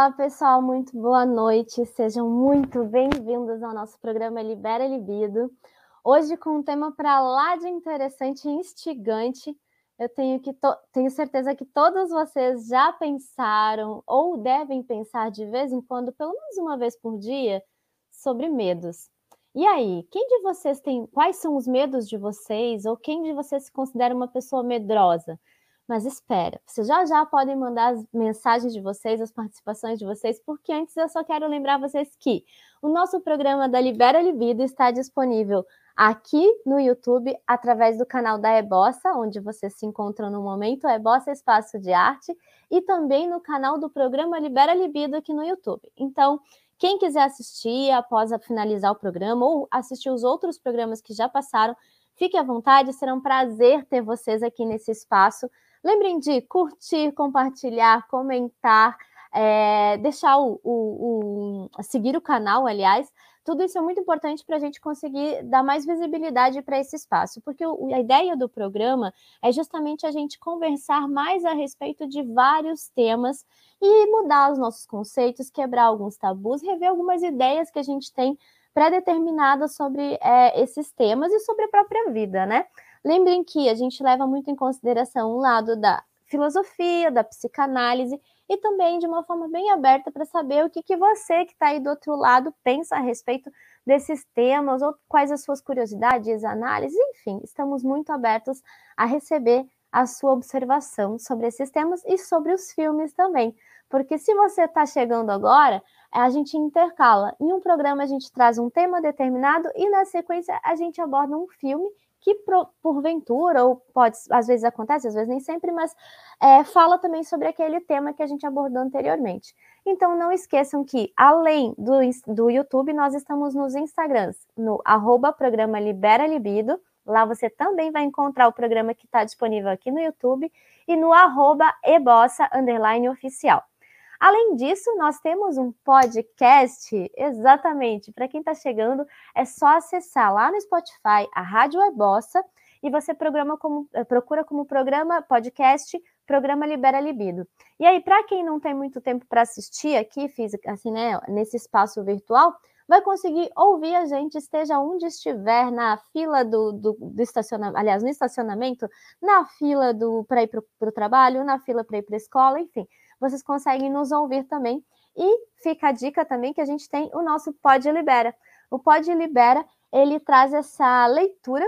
Olá, pessoal, muito boa noite. Sejam muito bem-vindos ao nosso programa Libera Libido. Hoje com um tema para lá de interessante e instigante. Eu tenho, que tenho certeza que todos vocês já pensaram ou devem pensar de vez em quando, pelo menos uma vez por dia, sobre medos. E aí, quem de vocês tem. Quais são os medos de vocês? Ou quem de vocês se considera uma pessoa medrosa? Mas espera, vocês já já podem mandar as mensagens de vocês, as participações de vocês, porque antes eu só quero lembrar vocês que o nosso programa da Libera Libido está disponível aqui no YouTube, através do canal da Ebossa, onde vocês se encontram no momento, Ebossa Espaço de Arte, e também no canal do programa Libera Libido aqui no YouTube. Então, quem quiser assistir após finalizar o programa ou assistir os outros programas que já passaram, fique à vontade, será um prazer ter vocês aqui nesse espaço Lembrem de curtir, compartilhar, comentar, é, deixar o, o, o, seguir o canal, aliás. Tudo isso é muito importante para a gente conseguir dar mais visibilidade para esse espaço, porque o, a ideia do programa é justamente a gente conversar mais a respeito de vários temas e mudar os nossos conceitos, quebrar alguns tabus, rever algumas ideias que a gente tem pré-determinadas sobre é, esses temas e sobre a própria vida, né? Lembrem que a gente leva muito em consideração o lado da filosofia, da psicanálise e também de uma forma bem aberta para saber o que, que você que está aí do outro lado pensa a respeito desses temas ou quais as suas curiosidades, análises, enfim, estamos muito abertos a receber a sua observação sobre esses temas e sobre os filmes também. Porque se você está chegando agora, a gente intercala. Em um programa a gente traz um tema determinado e na sequência a gente aborda um filme que porventura, ou pode, às vezes acontece, às vezes nem sempre, mas é, fala também sobre aquele tema que a gente abordou anteriormente. Então não esqueçam que, além do, do YouTube, nós estamos nos Instagrams, no arroba programa Libera Libido, lá você também vai encontrar o programa que está disponível aqui no YouTube, e no arroba ebossa, underline oficial. Além disso, nós temos um podcast, exatamente, para quem está chegando, é só acessar lá no Spotify a Rádio Ebossa e você programa como, eh, procura como programa podcast Programa Libera Libido. E aí, para quem não tem muito tempo para assistir aqui, física, assim, né, nesse espaço virtual, vai conseguir ouvir a gente, esteja onde estiver, na fila do, do, do estacionamento, aliás, no estacionamento, na fila do para ir para o trabalho, na fila para ir para a escola, enfim vocês conseguem nos ouvir também. E fica a dica também que a gente tem o nosso Pod Libera. O Pod Libera, ele traz essa leitura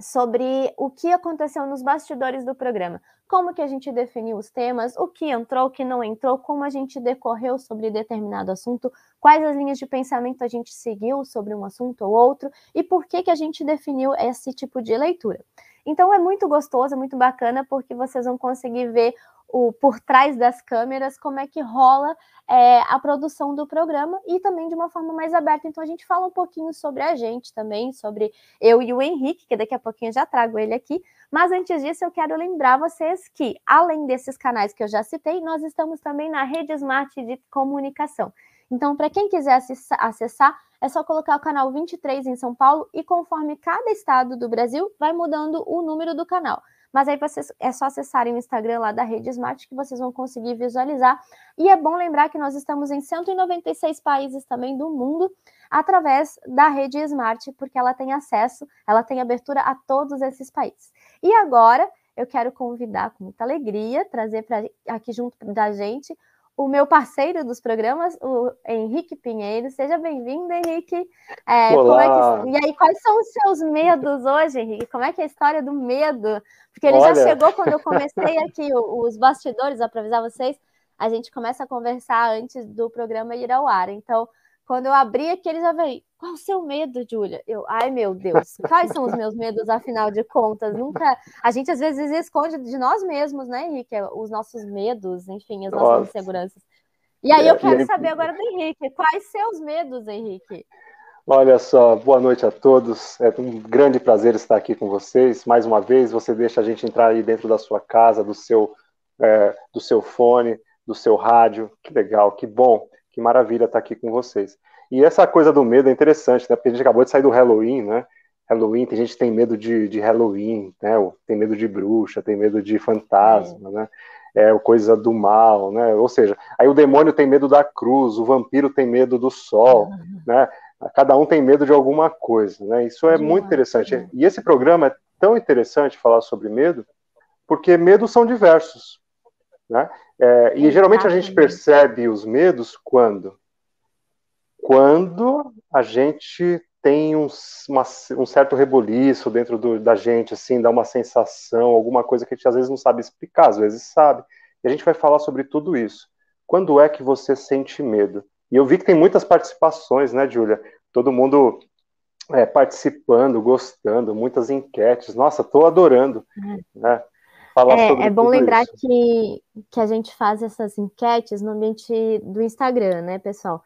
sobre o que aconteceu nos bastidores do programa, como que a gente definiu os temas, o que entrou, o que não entrou, como a gente decorreu sobre determinado assunto, quais as linhas de pensamento a gente seguiu sobre um assunto ou outro e por que que a gente definiu esse tipo de leitura. Então é muito gostoso, é muito bacana porque vocês vão conseguir ver o, por trás das câmeras, como é que rola é, a produção do programa e também de uma forma mais aberta. Então a gente fala um pouquinho sobre a gente também, sobre eu e o Henrique, que daqui a pouquinho já trago ele aqui. Mas antes disso, eu quero lembrar vocês que, além desses canais que eu já citei, nós estamos também na rede Smart de comunicação. Então, para quem quiser acessar, é só colocar o canal 23 em São Paulo e conforme cada estado do Brasil, vai mudando o número do canal. Mas aí vocês é só acessarem o Instagram lá da Rede Smart que vocês vão conseguir visualizar. E é bom lembrar que nós estamos em 196 países também do mundo através da Rede Smart, porque ela tem acesso, ela tem abertura a todos esses países. E agora eu quero convidar com muita alegria, trazer para aqui junto da gente o meu parceiro dos programas, o Henrique Pinheiro. Seja bem-vindo, Henrique. É, Olá. É que... E aí, quais são os seus medos hoje, Henrique? Como é que é a história do medo? Porque ele Olha... já chegou quando eu comecei aqui os bastidores, para avisar vocês, a gente começa a conversar antes do programa ir ao ar. Então, quando eu abri aqui, ele já veio, qual o seu medo, Júlia? Eu, ai meu Deus, quais são os meus medos, afinal de contas? Nunca. A gente às vezes esconde de nós mesmos, né, Henrique? Os nossos medos, enfim, as nossas Nossa. inseguranças. E aí eu quero saber agora do Henrique, quais seus medos, Henrique? Olha só, boa noite a todos. É um grande prazer estar aqui com vocês. Mais uma vez, você deixa a gente entrar aí dentro da sua casa, do seu, é, do seu fone, do seu rádio. Que legal, que bom, que maravilha estar aqui com vocês. E essa coisa do medo é interessante, né? Porque a gente acabou de sair do Halloween, né? Halloween, tem gente que tem medo de, de Halloween, né? Tem medo de bruxa, tem medo de fantasma, é. né? é coisa do mal, né? Ou seja, aí o demônio tem medo da cruz, o vampiro tem medo do sol, né? Cada um tem medo de alguma coisa, né? Isso é muito interessante. E esse programa é tão interessante falar sobre medo, porque medos são diversos, né? É, e geralmente a gente percebe os medos quando? Quando a gente tem um, uma, um certo reboliço dentro do, da gente, assim, dá uma sensação, alguma coisa que a gente às vezes não sabe explicar, às vezes sabe. E a gente vai falar sobre tudo isso. Quando é que você sente medo? E eu vi que tem muitas participações, né, Júlia? Todo mundo é, participando, gostando, muitas enquetes. Nossa, estou adorando. É. Né? Falar é, sobre é bom lembrar que, que a gente faz essas enquetes no ambiente do Instagram, né, pessoal?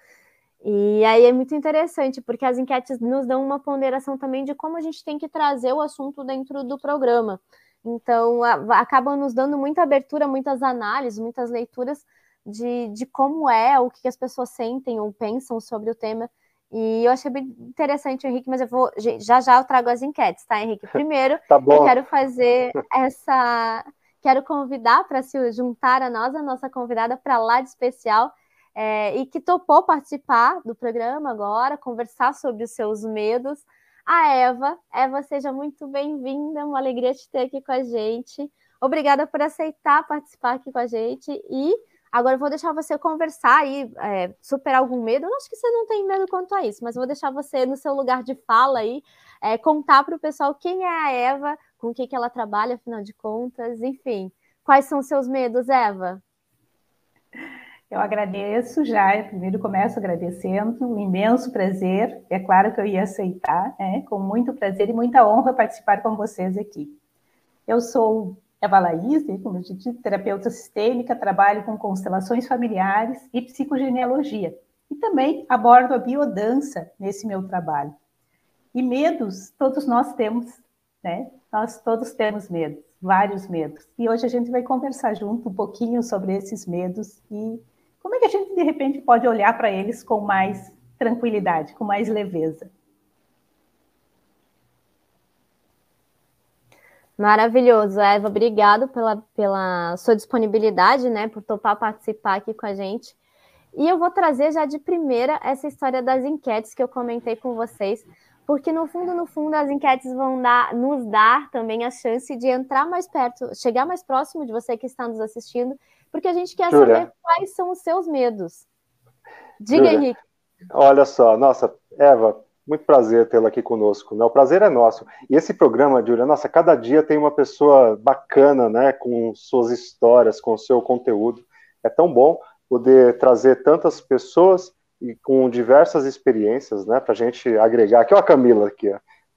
E aí é muito interessante, porque as enquetes nos dão uma ponderação também de como a gente tem que trazer o assunto dentro do programa. Então, a, acabam nos dando muita abertura, muitas análises, muitas leituras de, de como é, o que as pessoas sentem ou pensam sobre o tema. E eu achei bem interessante, Henrique, mas eu vou. Já já eu trago as enquetes, tá, Henrique? Primeiro, tá eu quero fazer essa. Quero convidar para se juntar a nós, a nossa convidada para lá de especial, é, e que topou participar do programa agora, conversar sobre os seus medos. A Eva. Eva, seja muito bem-vinda, uma alegria te ter aqui com a gente. Obrigada por aceitar participar aqui com a gente. E agora eu vou deixar você conversar aí, é, superar algum medo. Eu acho que você não tem medo quanto a isso, mas vou deixar você no seu lugar de fala aí, é, contar para o pessoal quem é a Eva, com o que, que ela trabalha, afinal de contas, enfim. Quais são os seus medos, Eva? Eu agradeço já, primeiro começo agradecendo, um imenso prazer, é claro que eu ia aceitar, né, com muito prazer e muita honra participar com vocês aqui. Eu sou Eva Laís, né, como eu disse, terapeuta sistêmica, trabalho com constelações familiares e psicogenealogia, e também abordo a biodança nesse meu trabalho. E medos, todos nós temos, né? Nós todos temos medos, vários medos. E hoje a gente vai conversar junto um pouquinho sobre esses medos e como é que a gente, de repente, pode olhar para eles com mais tranquilidade, com mais leveza? Maravilhoso, Eva. Obrigado pela, pela sua disponibilidade, né? Por topar participar aqui com a gente. E eu vou trazer já de primeira essa história das enquetes que eu comentei com vocês, porque no fundo, no fundo, as enquetes vão dar, nos dar também a chance de entrar mais perto, chegar mais próximo de você que está nos assistindo porque a gente quer Júlia. saber quais são os seus medos. Diga, Júlia. Henrique. Olha só, nossa, Eva, muito prazer tê-la aqui conosco. Né? O prazer é nosso. E esse programa, Júlia, nossa, cada dia tem uma pessoa bacana, né, com suas histórias, com o seu conteúdo. É tão bom poder trazer tantas pessoas e com diversas experiências, né, para a gente agregar. Aqui, ó, a Camila aqui.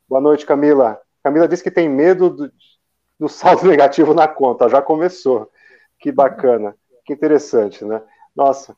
Boa noite, Camila. Camila disse que tem medo do, do saldo negativo na conta. Já começou. Que bacana, que interessante, né? Nossa.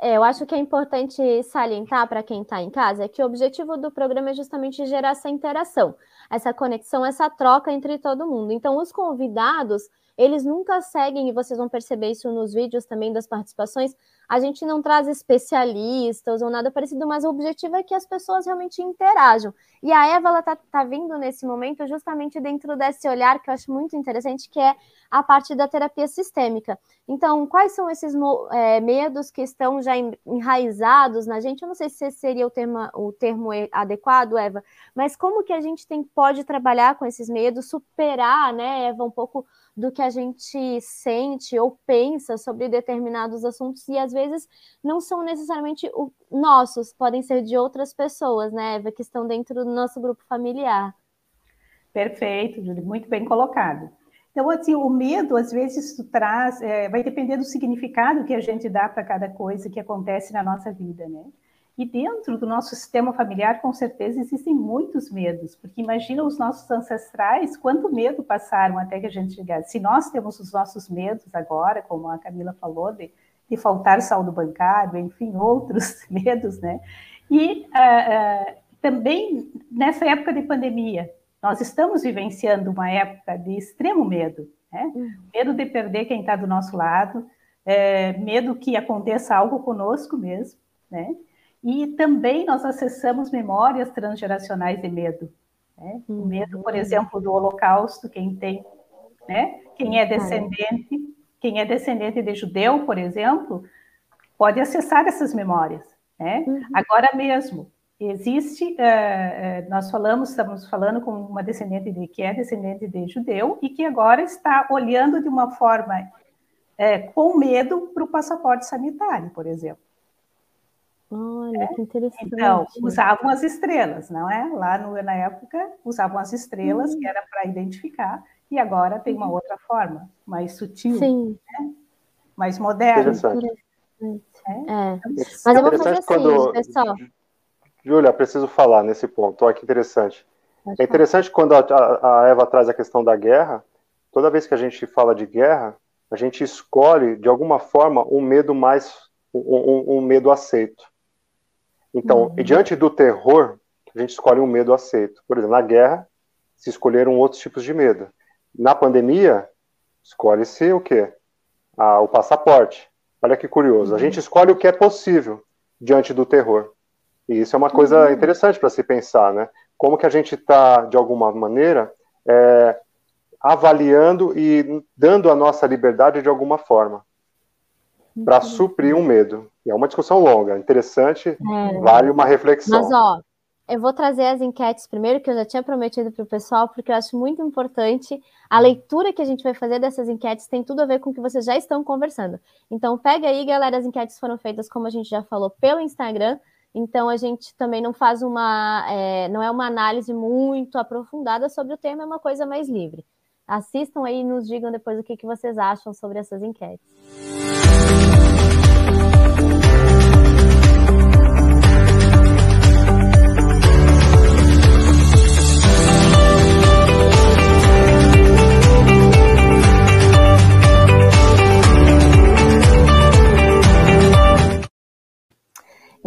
É, eu acho que é importante salientar para quem está em casa é que o objetivo do programa é justamente gerar essa interação, essa conexão, essa troca entre todo mundo. Então, os convidados, eles nunca seguem, e vocês vão perceber isso nos vídeos também das participações, a gente não traz especialistas ou nada parecido, mas o objetivo é que as pessoas realmente interajam. E a Eva, ela tá, tá vindo nesse momento justamente dentro desse olhar que eu acho muito interessante, que é a parte da terapia sistêmica. Então, quais são esses é, medos que estão já enraizados na gente? Eu não sei se seria o termo, o termo adequado, Eva, mas como que a gente tem, pode trabalhar com esses medos, superar, né, Eva, um pouco do que a gente sente ou pensa sobre determinados assuntos e às vezes não são necessariamente nossos, podem ser de outras pessoas, né, Eva, que estão dentro do nosso grupo familiar. Perfeito, Júlia, muito bem colocado. Então, assim, o medo, às vezes, traz, é, vai depender do significado que a gente dá para cada coisa que acontece na nossa vida, né? E dentro do nosso sistema familiar, com certeza, existem muitos medos, porque imagina os nossos ancestrais, quanto medo passaram até que a gente chegasse. Se nós temos os nossos medos agora, como a Camila falou, de, de faltar saldo bancário, enfim, outros medos, né? E uh, uh, também nessa época de pandemia, nós estamos vivenciando uma época de extremo medo, né? Uhum. Medo de perder quem está do nosso lado, é, medo que aconteça algo conosco mesmo, né? E também nós acessamos memórias transgeracionais de medo. Né? O medo, por uhum. exemplo, do Holocausto, quem tem, né? quem é descendente, quem é descendente de judeu, por exemplo, pode acessar essas memórias. Né? Uhum. Agora mesmo, existe, uh, uh, nós falamos, estamos falando com uma descendente de, que é descendente de judeu e que agora está olhando de uma forma uh, com medo para o passaporte sanitário, por exemplo. Olha, que interessante. Então, usavam as estrelas, não é? Lá no, na época, usavam as estrelas, uhum. que era para identificar, e agora tem uma uhum. outra forma, mais sutil, Sim. Né? mais moderna. Interessante. É. é. Mas eu vou fazer assim, quando... pessoal. Júlia, preciso falar nesse ponto. Olha que interessante. Pode é interessante falar. quando a, a Eva traz a questão da guerra. Toda vez que a gente fala de guerra, a gente escolhe, de alguma forma, um medo mais, um, um, um medo aceito. Então, uhum. diante do terror, a gente escolhe um medo aceito. Por exemplo, na guerra, se escolheram outros tipos de medo. Na pandemia, escolhe-se o quê? Ah, o passaporte. Olha que curioso. A uhum. gente escolhe o que é possível diante do terror. E isso é uma coisa uhum. interessante para se pensar, né? Como que a gente está, de alguma maneira, é, avaliando e dando a nossa liberdade de alguma forma para suprir um medo. E é uma discussão longa, interessante, é. vale uma reflexão. Mas, ó, eu vou trazer as enquetes primeiro, que eu já tinha prometido para o pessoal, porque eu acho muito importante. A leitura que a gente vai fazer dessas enquetes tem tudo a ver com o que vocês já estão conversando. Então, pega aí, galera, as enquetes foram feitas, como a gente já falou, pelo Instagram. Então, a gente também não faz uma. É, não é uma análise muito aprofundada sobre o tema, é uma coisa mais livre. Assistam aí e nos digam depois o que, que vocês acham sobre essas enquetes.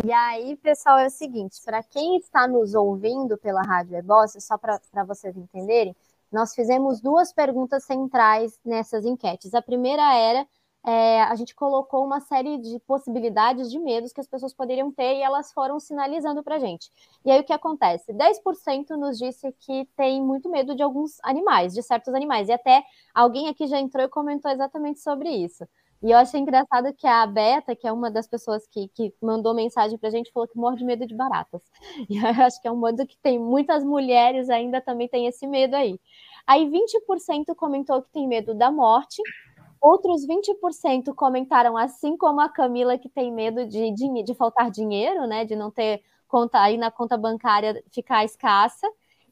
E aí, pessoal, é o seguinte: para quem está nos ouvindo pela Rádio Eboss, só para vocês entenderem, nós fizemos duas perguntas centrais nessas enquetes. A primeira era é, a gente colocou uma série de possibilidades de medos que as pessoas poderiam ter e elas foram sinalizando para a gente. E aí o que acontece? 10% nos disse que tem muito medo de alguns animais, de certos animais, e até alguém aqui já entrou e comentou exatamente sobre isso. E eu achei engraçado que a Beta, que é uma das pessoas que, que mandou mensagem para a gente, falou que morre de medo de baratas. E eu acho que é um medo que tem muitas mulheres ainda também tem esse medo aí. Aí 20% comentou que tem medo da morte, Outros 20% comentaram, assim como a Camila, que tem medo de, de, de faltar dinheiro, né? De não ter conta aí na conta bancária ficar escassa.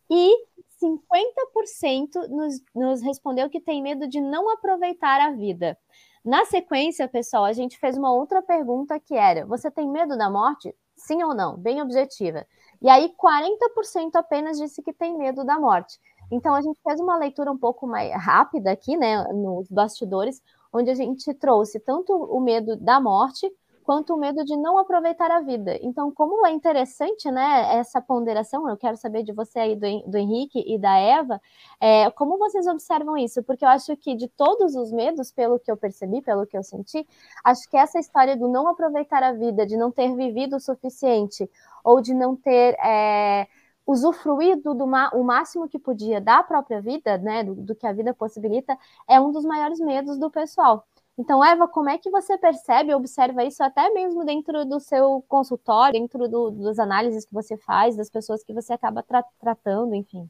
E 50% nos, nos respondeu que tem medo de não aproveitar a vida. Na sequência, pessoal, a gente fez uma outra pergunta que era: você tem medo da morte? Sim ou não? Bem objetiva. E aí, 40% apenas disse que tem medo da morte. Então, a gente fez uma leitura um pouco mais rápida aqui, né, nos bastidores, onde a gente trouxe tanto o medo da morte quanto o medo de não aproveitar a vida. Então, como é interessante, né, essa ponderação, eu quero saber de você aí, do, do Henrique e da Eva, é, como vocês observam isso? Porque eu acho que de todos os medos, pelo que eu percebi, pelo que eu senti, acho que essa história do não aproveitar a vida, de não ter vivido o suficiente, ou de não ter... É, usufruído do o máximo que podia da própria vida, né, do, do, que a vida possibilita, é um dos maiores medos do pessoal. Então, Eva, como é que você percebe, observa isso até mesmo dentro do seu consultório, dentro do, das análises que você faz, das pessoas que você acaba tra tratando, enfim?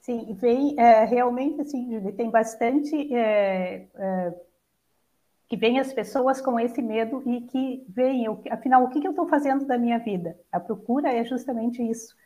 Sim, vem é, realmente assim, tem bastante é, é que vem as pessoas com esse medo e que veem, afinal, o que, eu estou fazendo da minha vida? A procura é justamente isso.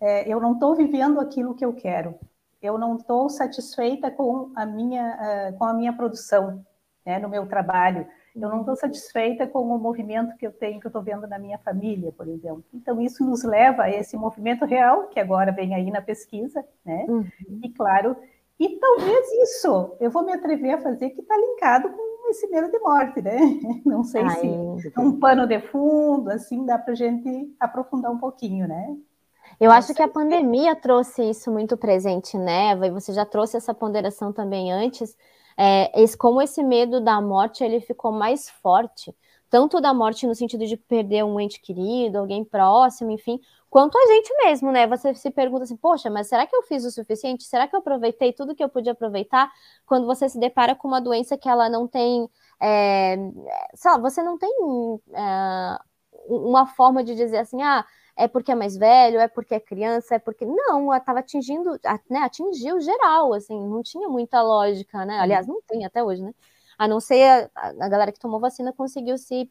É, eu não estou vivendo aquilo que eu quero. Eu não estou satisfeita com a minha, uh, com a minha produção, né, no meu trabalho. Eu não estou satisfeita com o movimento que eu tenho, que eu estou vendo na minha família, por exemplo. Então, isso nos leva a esse movimento real, que agora vem aí na pesquisa, né? Uhum. E, claro, e talvez isso eu vou me atrever a fazer que está linkado com esse medo de morte, né? Não sei Ai. se um pano de fundo, assim, dá para a gente aprofundar um pouquinho, né? Eu acho que a pandemia trouxe isso muito presente, né, Eva? E você já trouxe essa ponderação também antes. É, esse, como esse medo da morte ele ficou mais forte tanto da morte no sentido de perder um ente querido, alguém próximo, enfim, quanto a gente mesmo, né? Você se pergunta assim, poxa, mas será que eu fiz o suficiente? Será que eu aproveitei tudo que eu podia aproveitar? Quando você se depara com uma doença que ela não tem, é, sei lá, você não tem é, uma forma de dizer assim, ah, é porque é mais velho, é porque é criança, é porque. Não, ela estava atingindo, né, atingiu geral, assim, não tinha muita lógica, né? Aliás, não tem até hoje, né? A não ser a, a galera que tomou vacina conseguiu se.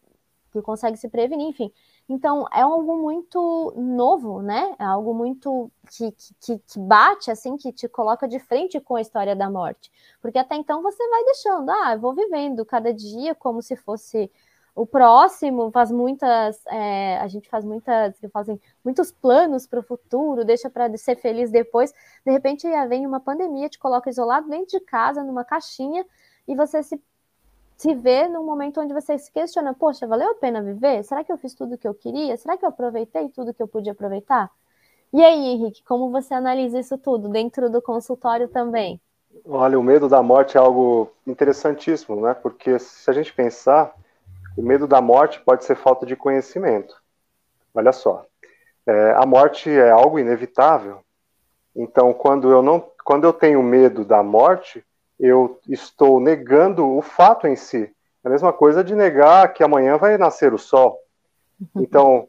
que consegue se prevenir, enfim. Então, é algo muito novo, né? É algo muito que, que, que bate, assim, que te coloca de frente com a história da morte. Porque até então você vai deixando, ah, eu vou vivendo cada dia como se fosse o próximo faz muitas, é, a gente faz muitas, que fazem muitos planos para o futuro, deixa para ser feliz depois. De repente vem uma pandemia, te coloca isolado dentro de casa, numa caixinha, e você se, se vê num momento onde você se questiona: poxa, valeu a pena viver? Será que eu fiz tudo o que eu queria? Será que eu aproveitei tudo que eu podia aproveitar? E aí, Henrique, como você analisa isso tudo dentro do consultório também? Olha, o medo da morte é algo interessantíssimo, né? Porque se a gente pensar, o medo da morte pode ser falta de conhecimento. Olha só, é, a morte é algo inevitável. Então, quando eu não, quando eu tenho medo da morte, eu estou negando o fato em si. É a mesma coisa de negar que amanhã vai nascer o sol. Então,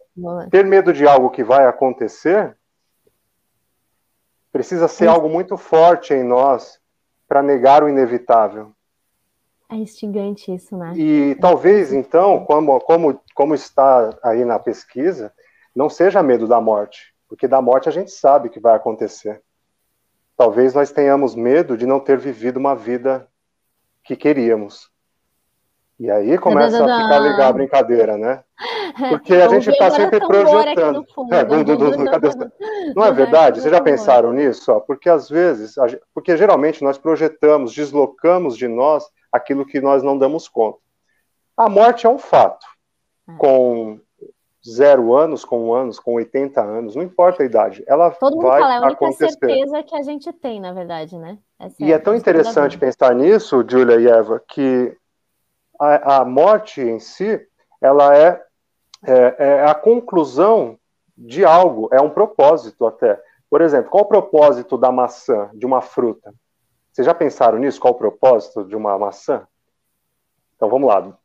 ter medo de algo que vai acontecer precisa ser algo muito forte em nós para negar o inevitável. É instigante isso, né? E talvez, então, como, como, como está aí na pesquisa, não seja medo da morte, porque da morte a gente sabe que vai acontecer. Talvez nós tenhamos medo de não ter vivido uma vida que queríamos. E aí começa a ficar legal a brincadeira, né? Porque a gente está sempre projetando. É, não é verdade? Vocês já pensaram nisso? Porque às vezes, porque geralmente nós projetamos, deslocamos de nós aquilo que nós não damos conta. A morte é um fato. É. Com zero anos, com um anos, com 80 anos, não importa a idade, ela Todo vai fala, é a única acontecer. certeza que a gente tem, na verdade, né? É e é tão interessante pensar nisso, Julia e Eva, que a, a morte em si, ela é, é, é, a conclusão de algo, é um propósito até. Por exemplo, qual o propósito da maçã, de uma fruta? Vocês já pensaram nisso? Qual o propósito de uma maçã? Então vamos lá.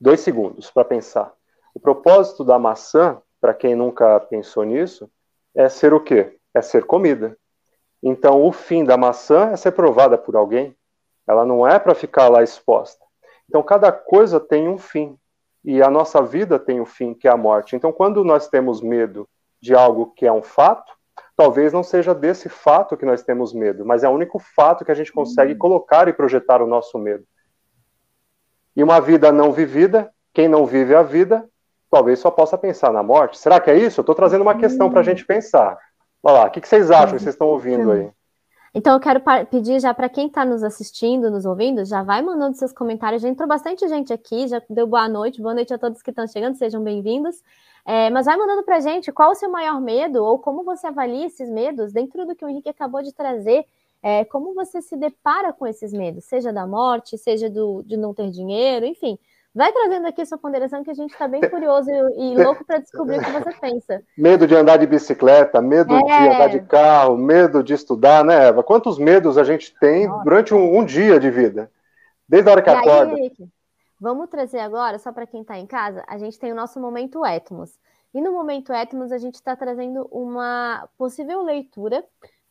Dois segundos para pensar. O propósito da maçã, para quem nunca pensou nisso, é ser o quê? É ser comida. Então o fim da maçã é ser provada por alguém. Ela não é para ficar lá exposta. Então cada coisa tem um fim. E a nossa vida tem um fim, que é a morte. Então quando nós temos medo de algo que é um fato, talvez não seja desse fato que nós temos medo, mas é o único fato que a gente consegue uhum. colocar e projetar o nosso medo. E uma vida não vivida, quem não vive a vida, talvez só possa pensar na morte. Será que é isso? Eu estou trazendo uma questão para a gente pensar. Olha lá, o que, que vocês acham que vocês estão ouvindo aí? Então, eu quero pedir já para quem está nos assistindo, nos ouvindo, já vai mandando seus comentários. Já entrou bastante gente aqui, já deu boa noite. Boa noite a todos que estão chegando, sejam bem-vindos. É, mas vai mandando para gente qual o seu maior medo ou como você avalia esses medos dentro do que o Henrique acabou de trazer. É, como você se depara com esses medos, seja da morte, seja do, de não ter dinheiro, enfim. Vai trazendo aqui sua ponderação que a gente está bem curioso e, louco para descobrir o que você pensa. Medo de andar de bicicleta, medo é... de andar de carro, medo de estudar, né, Eva? Quantos medos a gente tem Nossa. durante um, um, dia de vida? Desde a hora que e acorda. Aí, Vamos trazer agora, só para quem está em casa, a gente tem o nosso momento Etmos. E no momento Etmos, a gente está trazendo uma possível leitura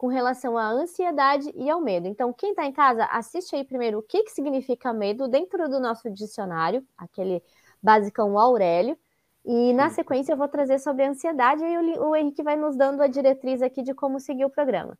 com relação à ansiedade e ao medo. Então, quem está em casa, assiste aí primeiro o que, que significa medo dentro do nosso dicionário, aquele basicão Aurélio. E na sequência eu vou trazer sobre a ansiedade e o, o Henrique vai nos dando a diretriz aqui de como seguir o programa.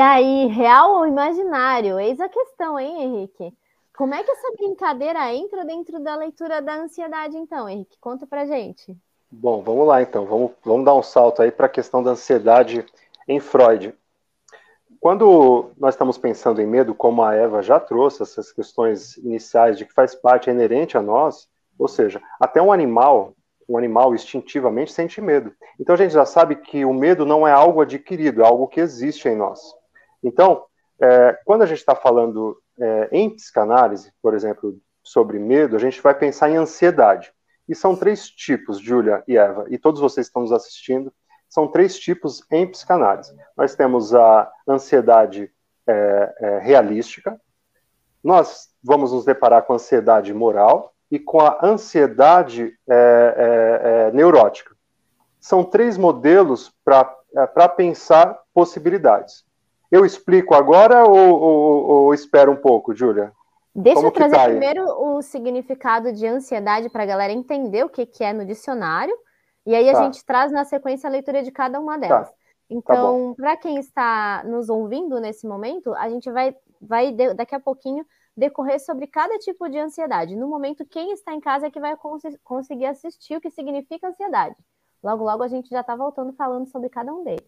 Aí, real ou imaginário? Eis a questão, hein, Henrique? Como é que essa brincadeira entra dentro da leitura da ansiedade, então, Henrique? Conta pra gente. Bom, vamos lá então. Vamos, vamos dar um salto aí para a questão da ansiedade em Freud. Quando nós estamos pensando em medo, como a Eva já trouxe essas questões iniciais de que faz parte, é inerente a nós, ou seja, até um animal, um animal instintivamente sente medo. Então a gente já sabe que o medo não é algo adquirido, é algo que existe em nós. Então, é, quando a gente está falando é, em psicanálise, por exemplo, sobre medo, a gente vai pensar em ansiedade. E são três tipos, Júlia e Eva, e todos vocês que estão nos assistindo, são três tipos em psicanálise. Nós temos a ansiedade é, é, realística, nós vamos nos deparar com a ansiedade moral e com a ansiedade é, é, é neurótica. São três modelos para é, pensar possibilidades. Eu explico agora ou, ou, ou espero um pouco, Júlia? Deixa Como eu trazer tá primeiro o significado de ansiedade para a galera entender o que, que é no dicionário, e aí a tá. gente traz na sequência a leitura de cada uma delas. Tá. tá então, tá para quem está nos ouvindo nesse momento, a gente vai, vai daqui a pouquinho decorrer sobre cada tipo de ansiedade. No momento, quem está em casa é que vai cons conseguir assistir o que significa ansiedade. Logo, logo a gente já está voltando falando sobre cada um deles.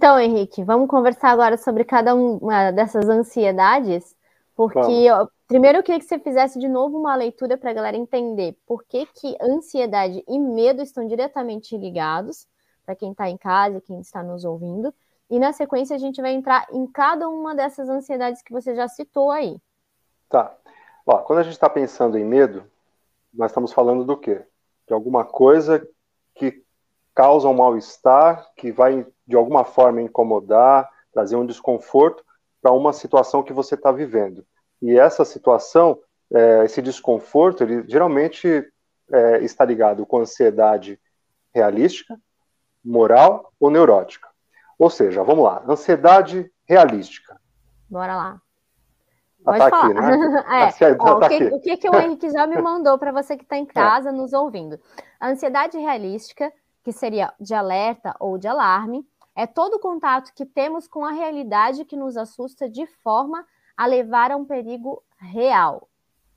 Então, Henrique, vamos conversar agora sobre cada uma dessas ansiedades, porque ó, primeiro eu queria que você fizesse de novo uma leitura para a galera entender por que, que ansiedade e medo estão diretamente ligados, para quem está em casa, quem está nos ouvindo, e na sequência a gente vai entrar em cada uma dessas ansiedades que você já citou aí. Tá. Ó, quando a gente está pensando em medo, nós estamos falando do quê? De alguma coisa que causa um mal-estar, que vai de alguma forma incomodar, trazer um desconforto para uma situação que você está vivendo. E essa situação, é, esse desconforto, ele geralmente é, está ligado com ansiedade realística, moral ou neurótica. Ou seja, vamos lá, ansiedade realística. Bora lá. Pode tá falar. Aqui, né? é. Ó, tá o, que, o, que, que, o Henrique já me mandou para você que está em é. casa é. nos ouvindo? A ansiedade realística que seria de alerta ou de alarme, é todo o contato que temos com a realidade que nos assusta de forma a levar a um perigo real.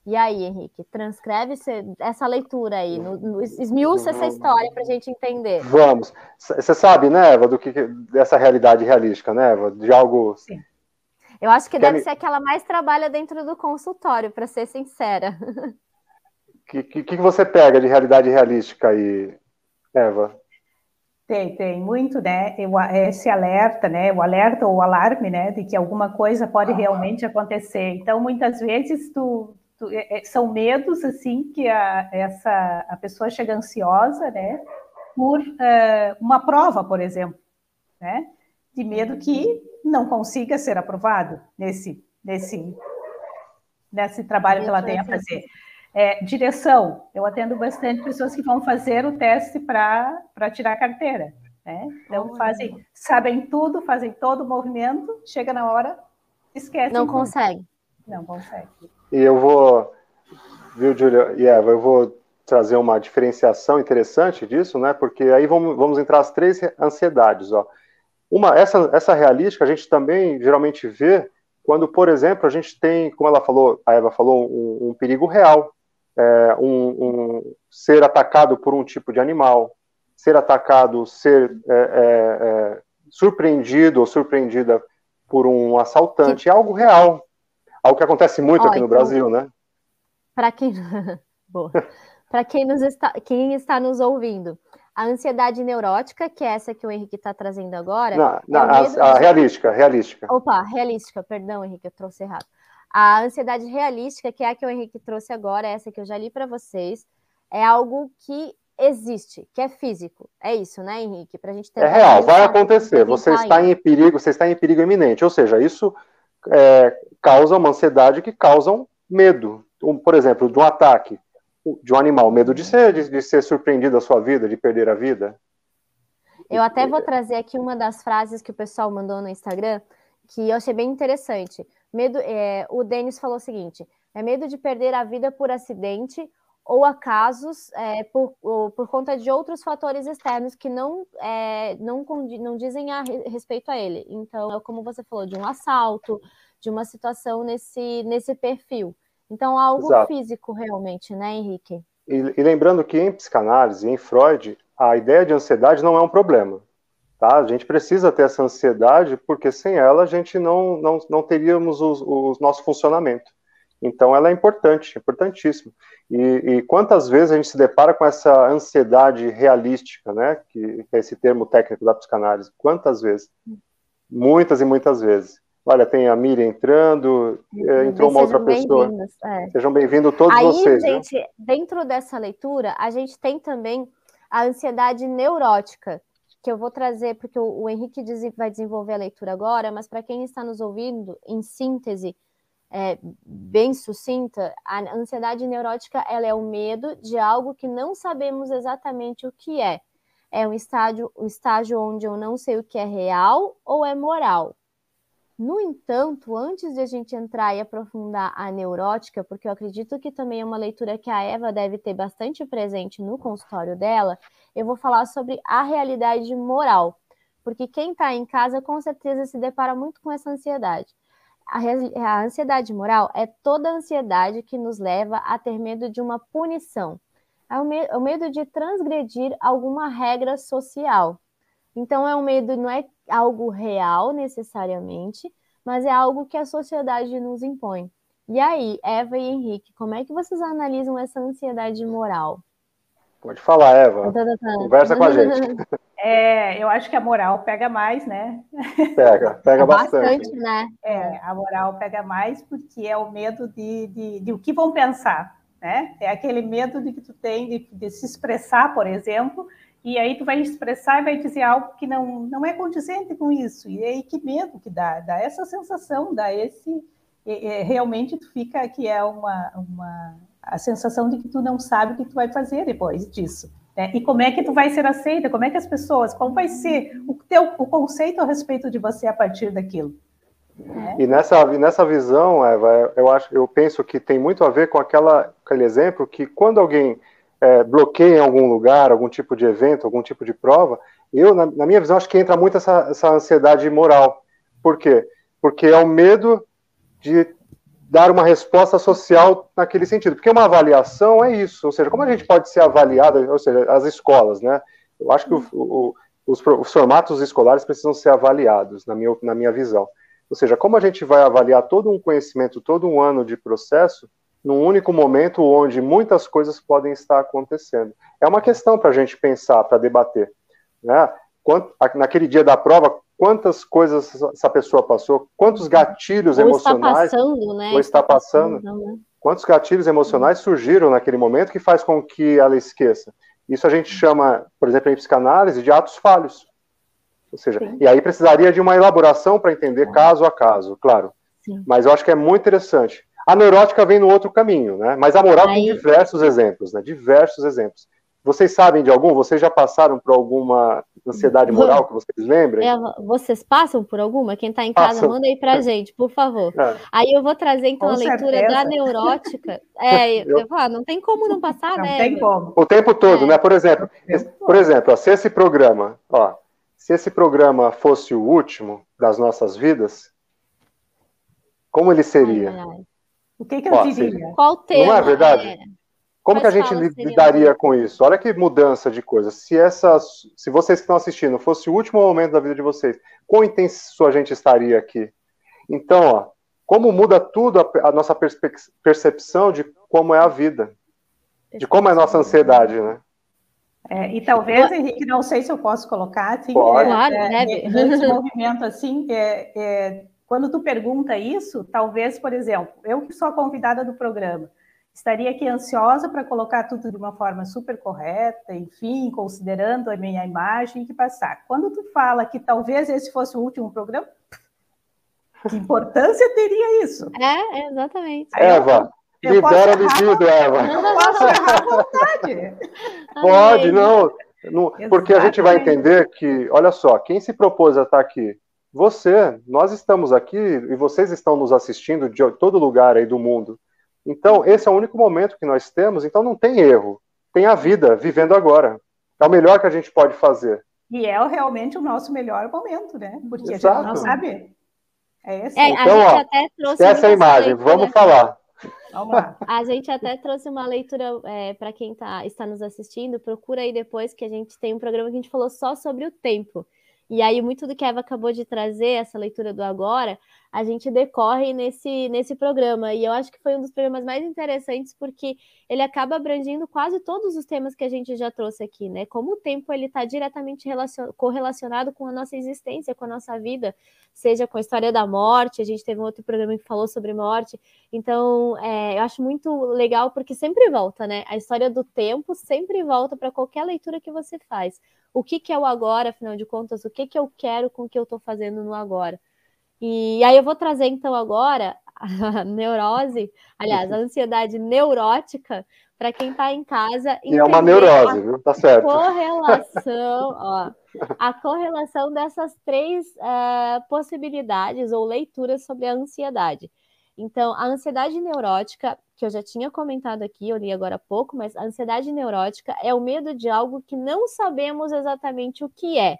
E aí, Henrique, transcreve essa leitura aí, no, no, esmiuça essa história para a gente entender. Vamos. Você sabe, né, Eva, do que dessa realidade realística, né, Eva? De algo. Sim. Eu acho que, que deve me... ser a que ela mais trabalha dentro do consultório, para ser sincera. O que, que, que, você pega de realidade realística aí, Eva? Tem, tem muito, né? Esse alerta, né? O alerta ou o alarme, né? De que alguma coisa pode realmente acontecer. Então, muitas vezes, tu, tu é, é, são medos, assim, que a, essa, a pessoa chega ansiosa, né? Por uh, uma prova, por exemplo, né? De medo que não consiga ser aprovado nesse, nesse, nesse trabalho que ela tem a fazer. É, direção, eu atendo bastante pessoas que vão fazer o teste para tirar a carteira. Né? Então, fazem, sabem tudo, fazem todo o movimento, chega na hora, esquece. Não tudo. consegue. Não consegue. E eu vou, viu, Julia e Eva, eu vou trazer uma diferenciação interessante disso, né? Porque aí vamos, vamos entrar as três ansiedades, ó. Uma, essa, essa realística a gente também geralmente vê quando, por exemplo, a gente tem, como ela falou, a Eva falou, um, um perigo real é, um, um, ser atacado por um tipo de animal, ser atacado, ser é, é, é surpreendido ou surpreendida por um assaltante, é algo real. Algo que acontece muito aqui no então, Brasil, né? Para quem, para quem, nos está, quem está nos ouvindo, a ansiedade neurótica, que é essa que o Henrique está trazendo agora. Não, não, é a, a, realística, realística. Opa, realística, perdão, Henrique, eu trouxe errado. A ansiedade realística, que é a que o Henrique trouxe agora, essa que eu já li para vocês, é algo que existe, que é físico. É isso, né, Henrique? Para a gente É real, vai acontecer. Você está em perigo, você está em perigo iminente. Ou seja, isso é, causam uma ansiedade que causam medo. Um, por exemplo, de um ataque de um animal, medo de ser, de, de ser surpreendido a sua vida, de perder a vida. Eu até vou trazer aqui uma das frases que o pessoal mandou no Instagram, que eu achei bem interessante. Medo, é, o Denis falou o seguinte: é medo de perder a vida por acidente ou acasos é, por, ou por conta de outros fatores externos que não, é, não, não dizem a respeito a ele. Então, é como você falou, de um assalto, de uma situação nesse, nesse perfil. Então, algo Exato. físico realmente, né, Henrique? E, e, lembrando que em psicanálise, em Freud, a ideia de ansiedade não é um problema. Tá? A gente precisa ter essa ansiedade, porque sem ela a gente não, não, não teríamos o nosso funcionamento. Então, ela é importante, importantíssima. E, e, quantas vezes a gente se depara com essa ansiedade realística, né? Que, que é esse termo técnico da psicanálise. Quantas vezes? Muitas e muitas vezes. Olha, tem a Miriam entrando, uhum, entrou uma outra pessoa. É. Sejam bem-vindos todos Aí, vocês. gente, né? dentro dessa leitura, a gente tem também a ansiedade neurótica, que eu vou trazer, porque o, Henrique vai desenvolver a leitura agora, mas para quem está nos ouvindo, em síntese, é, bem sucinta, a ansiedade neurótica ela é o medo de algo que não sabemos exatamente o que é. É um estágio, um estágio onde eu não sei o que é real ou é moral. No entanto, antes de a gente entrar e aprofundar a neurótica, porque eu acredito que também é uma leitura que a Eva deve ter bastante presente no consultório dela, eu vou falar sobre a realidade moral. Porque quem está em casa com certeza se depara muito com essa ansiedade. A, a ansiedade moral é toda a ansiedade que nos leva a ter medo de uma punição. É o, me o medo de transgredir alguma regra social. Então, é um medo, não é algo real necessariamente, mas é algo que a sociedade nos impõe. E aí, Eva e Henrique, como é que vocês analisam essa ansiedade moral? Pode falar, Eva. Conversa com a gente. É, eu acho que a moral pega mais, né? Pega, pega é bastante. bastante. né? É, a moral pega mais porque é o medo de, de, de, o que vão pensar, né? É aquele medo de que tu tem de, de se expressar, por exemplo, e aí tu vai expressar e vai dizer algo que não, não é condizente com isso. E aí que medo que dá, dá essa sensação, dá esse realmente tu fica que é uma, uma a sensação de que tu não sabe o que tu vai fazer depois disso. Né? E como é que tu vai ser aceita? Como é que as pessoas, qual vai ser o teu o conceito a respeito de você a partir daquilo? Né? E nessa, nessa visão, Eva, eu acho, eu penso que tem muito a ver com aquela, aquele exemplo que quando alguém é, em algum lugar, algum tipo de evento, algum tipo de prova, eu, na, na minha visão, acho que entra muito essa, essa ansiedade moral. Por quê? Porque é o medo de dar uma resposta social naquele sentido. Porque uma avaliação é isso, ou seja, como a gente pode ser avaliado, ou seja, as escolas, né? Eu acho que o, o, os, os, formatos escolares precisam ser avaliados, na minha, na minha visão. Ou seja, como a gente vai avaliar todo um conhecimento, todo um ano de processo, num único momento onde muitas coisas podem estar acontecendo. É uma questão para a gente pensar, para debater. Né? Quanto, naquele dia da prova, quantas coisas essa pessoa passou, quantos gatilhos ou emocionais. Está passando, né? Ou está, está passando. passando né? Quantos gatilhos emocionais surgiram naquele momento que faz com que ela esqueça? Isso a gente chama, por exemplo, em psicanálise, de atos falhos. Ou seja, Sim. e aí precisaria de uma elaboração para entender caso a caso, claro. Sim. Mas eu acho que é muito interessante. A neurótica vem no outro caminho, né? Mas a moral Aí... tem diversos exemplos, né? Diversos exemplos. Vocês sabem de algum? Vocês já passaram por alguma ansiedade moral que vocês lembrem? É, vocês passam por alguma? Quem está em casa, Passam. manda aí pra gente, por favor. É. Aí eu vou trazer, então, Com a leitura certeza. da neurótica. É, eu, eu falo, não tem como não passar, não né? Não tem como. O tempo todo, é. né? Por exemplo, por exemplo, ó, se esse programa, ó, se esse programa fosse o último das nossas vidas, como ele seria? Ai, ai. O que, que eu diria? Qual tema? Não é verdade? É. Como que a gente lidaria com isso? Olha que mudança de coisa. Se essas, se vocês que estão assistindo fosse o último momento da vida de vocês, quão intenso a gente estaria aqui? Então, ó, como muda tudo a, a nossa percepção de como é a vida, de como é a nossa ansiedade, né? É, e talvez, Henrique, não sei se eu posso colocar, assim, Pode. É, é, nesse movimento assim, é, é quando tu pergunta isso, talvez, por exemplo, eu que sou a convidada do programa, estaria aqui ansiosa para colocar tudo de uma forma super correta, enfim, considerando a minha imagem que passar. Quando tu fala que talvez esse fosse o último programa, Que importância teria isso? É, exatamente. Eva, eu, libera a libido, Eva. Eu posso errar à vontade. Pode, não, não porque a gente vai entender que, olha só, quem se propôs a estar aqui? Você, nós estamos aqui e vocês estão nos assistindo de todo lugar aí do mundo. Então, esse é o único momento que nós temos, então não tem erro. Tem a vida vivendo agora. É o melhor que a gente pode fazer. E é realmente o nosso melhor momento, né? Porque Exato. a gente não sabe. É, esse. é então, a gente ó, até trouxe essa imagem, leitura. vamos falar. Vamos lá. A gente até trouxe uma leitura é, para quem tá, está nos assistindo. Procura aí depois que a gente tem um programa que a gente falou só sobre o tempo. E aí, muito do que a Eva acabou de trazer, essa leitura do agora, a gente decorre nesse, nesse programa. E eu acho que foi um dos programas mais interessantes, porque ele acaba abrangindo quase todos os temas que a gente já trouxe aqui, né? Como o tempo ele está diretamente correlacionado com a nossa existência, com a nossa vida, seja com a história da morte, a gente teve um outro programa que falou sobre morte. Então, é, eu acho muito legal, porque sempre volta, né? A história do tempo sempre volta para qualquer leitura que você faz o que, que é o agora, afinal de contas, o que, que eu quero com o que eu estou fazendo no agora. E aí eu vou trazer então agora a neurose, aliás, a ansiedade neurótica para quem está em casa. E é uma neurose, viu? Tá certo. Correlação, ó, a correlação dessas três uh, possibilidades ou leituras sobre a ansiedade. Então, a ansiedade neurótica, que eu já tinha comentado aqui, eu li agora há pouco, mas a ansiedade neurótica é o medo de algo que não sabemos exatamente o que é.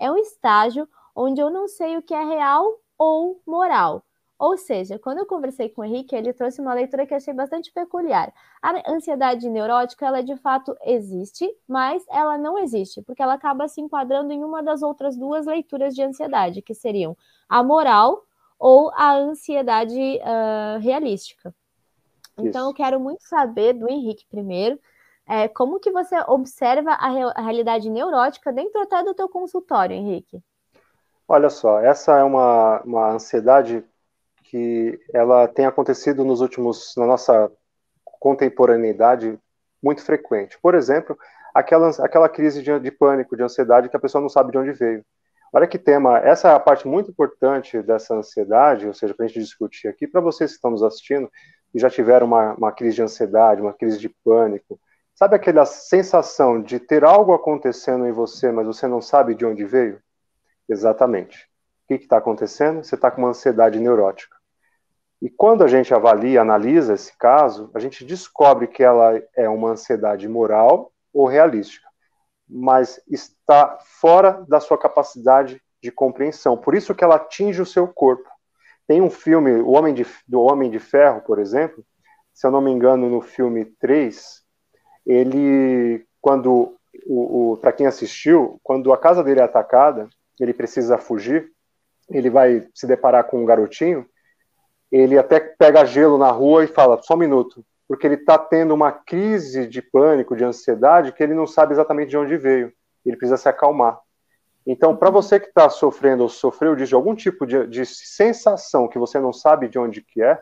É um estágio onde eu não sei o que é real ou moral. Ou seja, quando eu conversei com o Henrique, ele trouxe uma leitura que eu achei bastante peculiar. A ansiedade neurótica, ela de fato existe, mas ela não existe, porque ela acaba se enquadrando em uma das outras duas leituras de ansiedade, que seriam a moral ou a ansiedade uh, realística. Então, Isso. eu quero muito saber do Henrique primeiro, é, como que você observa a, a, realidade neurótica dentro até do teu consultório, Henrique? Olha só, essa é uma, uma ansiedade que ela tem acontecido nos últimos, na nossa contemporaneidade, muito frequente. Por exemplo, aquela, aquela crise de, de pânico, de ansiedade que a pessoa não sabe de onde veio. Olha que tema, essa é a parte muito importante dessa ansiedade, ou seja, para a gente discutir aqui, para vocês que estão nos assistindo e já tiveram uma, uma crise de ansiedade, uma crise de pânico, sabe aquela sensação de ter algo acontecendo em você, mas você não sabe de onde veio? Exatamente. O que está acontecendo? Você está com uma ansiedade neurótica. E quando a gente avalia, analisa esse caso, a gente descobre que ela é uma ansiedade moral ou realística mas está fora da sua capacidade de compreensão. Por isso que ela atinge o seu corpo. Tem um filme, o Homem de, do Homem de Ferro, por exemplo, se eu não me engano, no filme 3, ele, quando, o, o para quem assistiu, quando a casa dele é atacada, ele precisa fugir, ele vai se deparar com um garotinho, ele até pega gelo na rua e fala, só um minuto, porque ele está tendo uma crise de pânico, de ansiedade, que ele não sabe exatamente de onde veio. Ele precisa se acalmar. Então, para você que está sofrendo ou sofreu de algum tipo de, de, sensação que você não sabe de onde que é,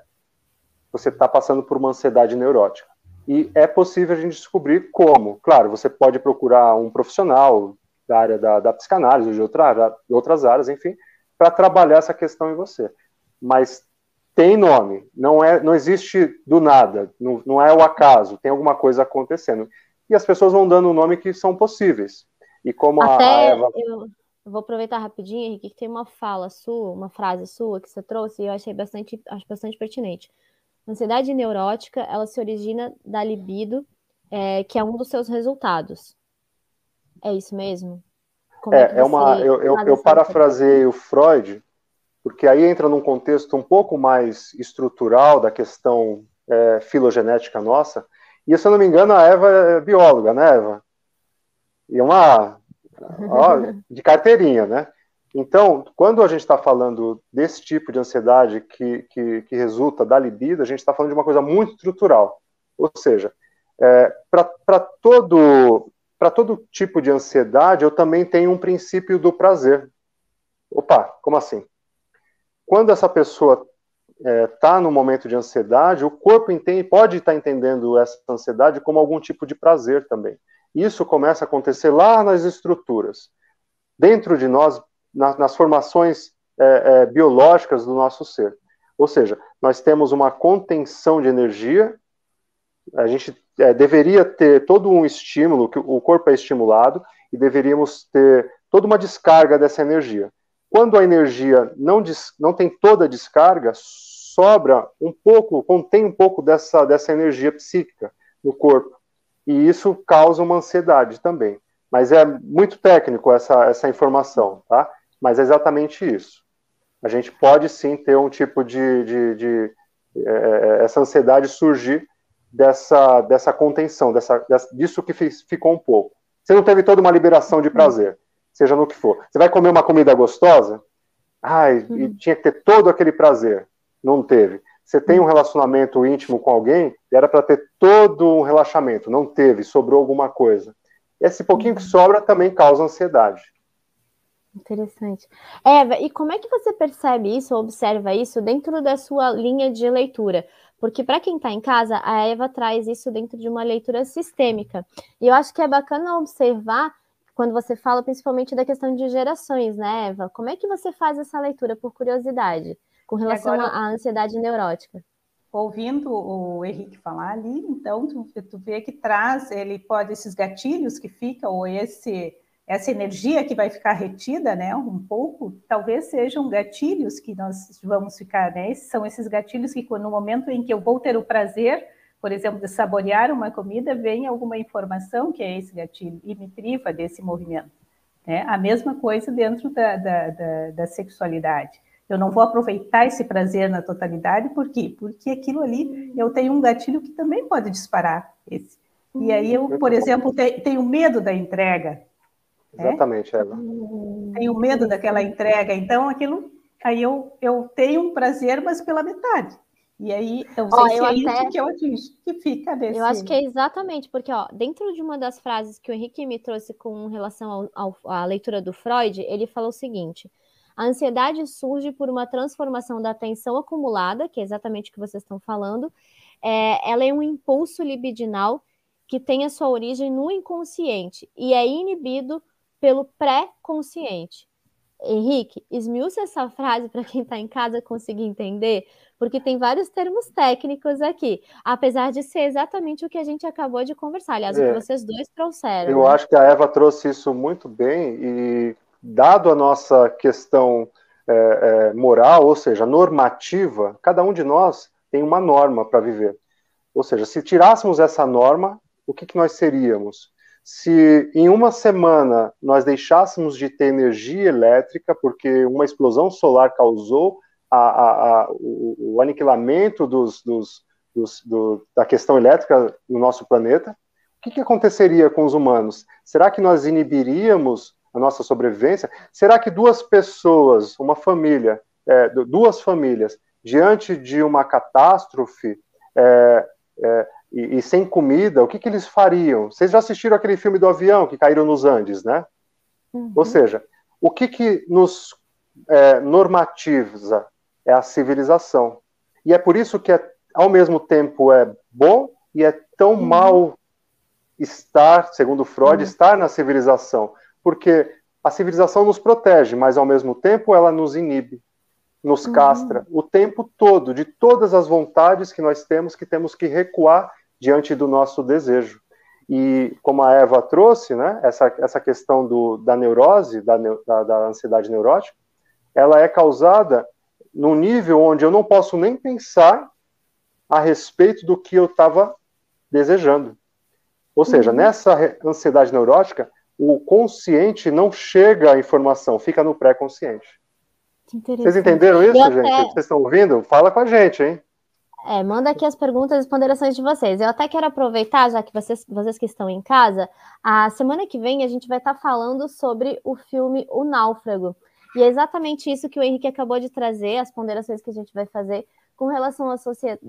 você está passando por uma ansiedade neurótica. E é possível a gente descobrir como. Claro, você pode procurar um profissional da área da, da psicanálise de, outra, de outras áreas, enfim, para trabalhar essa questão em você. Mas tem nome, não é, não existe do nada, não, não é o acaso, tem alguma coisa acontecendo. E as pessoas vão dando o nome que são possíveis. E como Até a, Eva... eu vou aproveitar rapidinho, Henrique, que tem uma fala sua, uma frase sua que você trouxe e eu achei bastante, acho bastante pertinente. Ansiedade neurótica, ela se origina da libido, é, que é um dos seus resultados. É isso mesmo? Como é, é, é uma. Eu, eu, eu parafraseei o Freud porque aí entra num contexto um pouco mais estrutural da questão é, filogenética nossa. E se eu não me engano, a Eva é bióloga, né, Eva? E é uma ó, de carteirinha, né? Então, quando a gente está falando desse tipo de ansiedade que, que, que, resulta da libido, a gente está falando de uma coisa muito estrutural. Ou seja, é, para todo, todo tipo de ansiedade, eu também tenho um princípio do prazer. Opa, como assim? quando essa pessoa está é, tá no momento de ansiedade, o corpo entende, pode estar tá entendendo essa ansiedade como algum tipo de prazer também. Isso começa a acontecer lá nas estruturas. Dentro de nós, na, nas formações é, é, biológicas do nosso ser. Ou seja, nós temos uma contenção de energia, a gente é, deveria ter todo um estímulo, que o corpo é estimulado, e deveríamos ter toda uma descarga dessa energia. Quando a energia não, não tem toda a descarga, sobra um pouco, contém um pouco dessa, dessa energia psíquica no corpo. E isso causa uma ansiedade também. Mas é muito técnico essa, essa informação, tá? Mas é exatamente isso. A gente pode sim ter um tipo de. de, de é, essa ansiedade surgir dessa, dessa contenção, dessa, dessa, disso que ficou um pouco. Você não teve toda uma liberação de prazer, seja no que for. Você vai comer uma comida gostosa? Ai, e uhum. tinha que ter todo aquele prazer não teve. Você tem um relacionamento íntimo com alguém, era para ter todo um relaxamento, não teve, sobrou alguma coisa. Esse pouquinho que sobra também causa ansiedade. Interessante. Eva, e como é que você percebe isso, observa isso dentro da sua linha de leitura? Porque para quem está em casa, a Eva traz isso dentro de uma leitura sistêmica. E eu acho que é bacana observar quando você fala principalmente da questão de gerações, né, Eva? Como é que você faz essa leitura por curiosidade? com relação agora, à ansiedade neurótica. Ouvindo o Henrique falar ali, então tu, tu vê que traz, ele pode esses gatilhos que ficam, ou esse essa energia que vai ficar retida, né, um pouco, talvez sejam gatilhos que nós vamos ficar, né? São esses gatilhos que no momento em que eu vou ter o prazer, por exemplo, de saborear uma comida, vem alguma informação que é esse gatilho e me priva desse movimento. Né? A mesma coisa dentro da, da, da, da sexualidade. Eu não vou aproveitar esse prazer na totalidade, por quê? Porque aquilo ali eu tenho um gatilho que também pode disparar esse. E aí eu, por exemplo, tenho medo da entrega. Né? Exatamente, Eva. Tenho medo daquela entrega, então aquilo aí eu, eu tenho um prazer, mas pela metade. E aí, eu sei ó, se eu é até... isso que eu atingo, que fica desse... Eu acho que é exatamente, porque, ó, dentro de uma das frases que o Henrique me trouxe com relação ao, ao, à leitura do Freud, ele falou o seguinte, a ansiedade surge por uma transformação da tensão acumulada, que é exatamente o que vocês estão falando. É, ela é um impulso libidinal que tem a sua origem no inconsciente e é inibido pelo pré-consciente. Henrique, esmiuça essa frase para quem está em casa conseguir entender, porque tem vários termos técnicos aqui, apesar de ser exatamente o que a gente acabou de conversar. Aliás, é, o que vocês dois trouxeram. Eu né? acho que a Eva trouxe isso muito bem e dado a nossa questão é, é, moral, ou seja, normativa, cada um de nós tem uma norma para viver. Ou seja, se tirássemos essa norma, o que, que nós seríamos? Se em uma semana nós deixássemos de ter energia elétrica, porque uma explosão solar causou a, a, a, o, o, aniquilamento dos, dos, dos, do, da questão elétrica no nosso planeta, o que, que aconteceria com os humanos? Será que nós inibiríamos a nossa sobrevivência, será que duas pessoas, uma família, é, duas famílias, diante de uma catástrofe é, é, e, e, sem comida, o que, que eles fariam? Vocês já assistiram aquele filme do avião que caíram nos Andes, né? Uhum. Ou seja, o que, que nos é, normatiza é a civilização. E é por isso que é, ao mesmo tempo é bom e é tão uhum. mal estar, segundo Freud, uhum. estar na civilização porque a civilização nos protege, mas ao mesmo tempo ela nos inibe, nos uhum. castra o tempo todo, de todas as vontades que nós temos, que temos que recuar diante do nosso desejo. E como a Eva trouxe, né, essa, essa questão do, da neurose, da, da, da ansiedade neurótica, ela é causada num nível onde eu não posso nem pensar a respeito do que eu estava desejando. Ou seja, uhum. nessa ansiedade neurótica, o consciente não chega à informação, fica no pré-consciente. Vocês entenderam isso, gente? Até... Vocês estão ouvindo? Fala com a gente, hein? É, manda aqui as perguntas e ponderações de vocês. Eu até quero aproveitar, já que vocês, vocês que estão em casa, a semana que vem a gente vai estar falando sobre o filme O Náufrago. E é exatamente isso que o Henrique acabou de trazer, as ponderações que a gente vai fazer com relação à,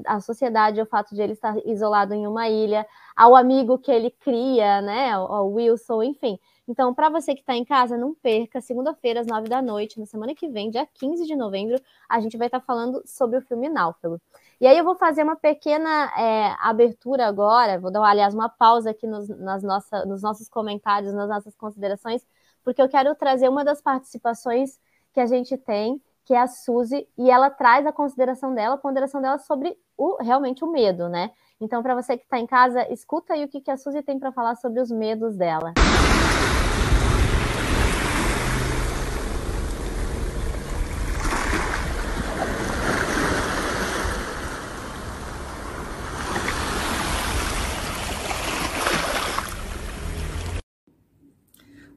à sociedade, ao fato de ele estar isolado em uma ilha, ao amigo que ele cria, né, ao Wilson, enfim. Então, para você que está em casa, não perca, segunda-feira, às nove da noite, na semana que vem, dia 15 de novembro, a gente vai estar falando sobre o filme Náufrago. E aí eu vou fazer uma pequena é, abertura agora, vou dar, aliás, uma pausa aqui nos, nas nossa, nos nossos comentários, nas nossas considerações, porque eu quero trazer uma das participações que a gente tem que é a Suzy, e ela traz a consideração dela, a ponderação dela sobre o, realmente o medo, né? Então, para você que está em casa, escuta aí o que, que a Suzy tem para falar sobre os medos dela.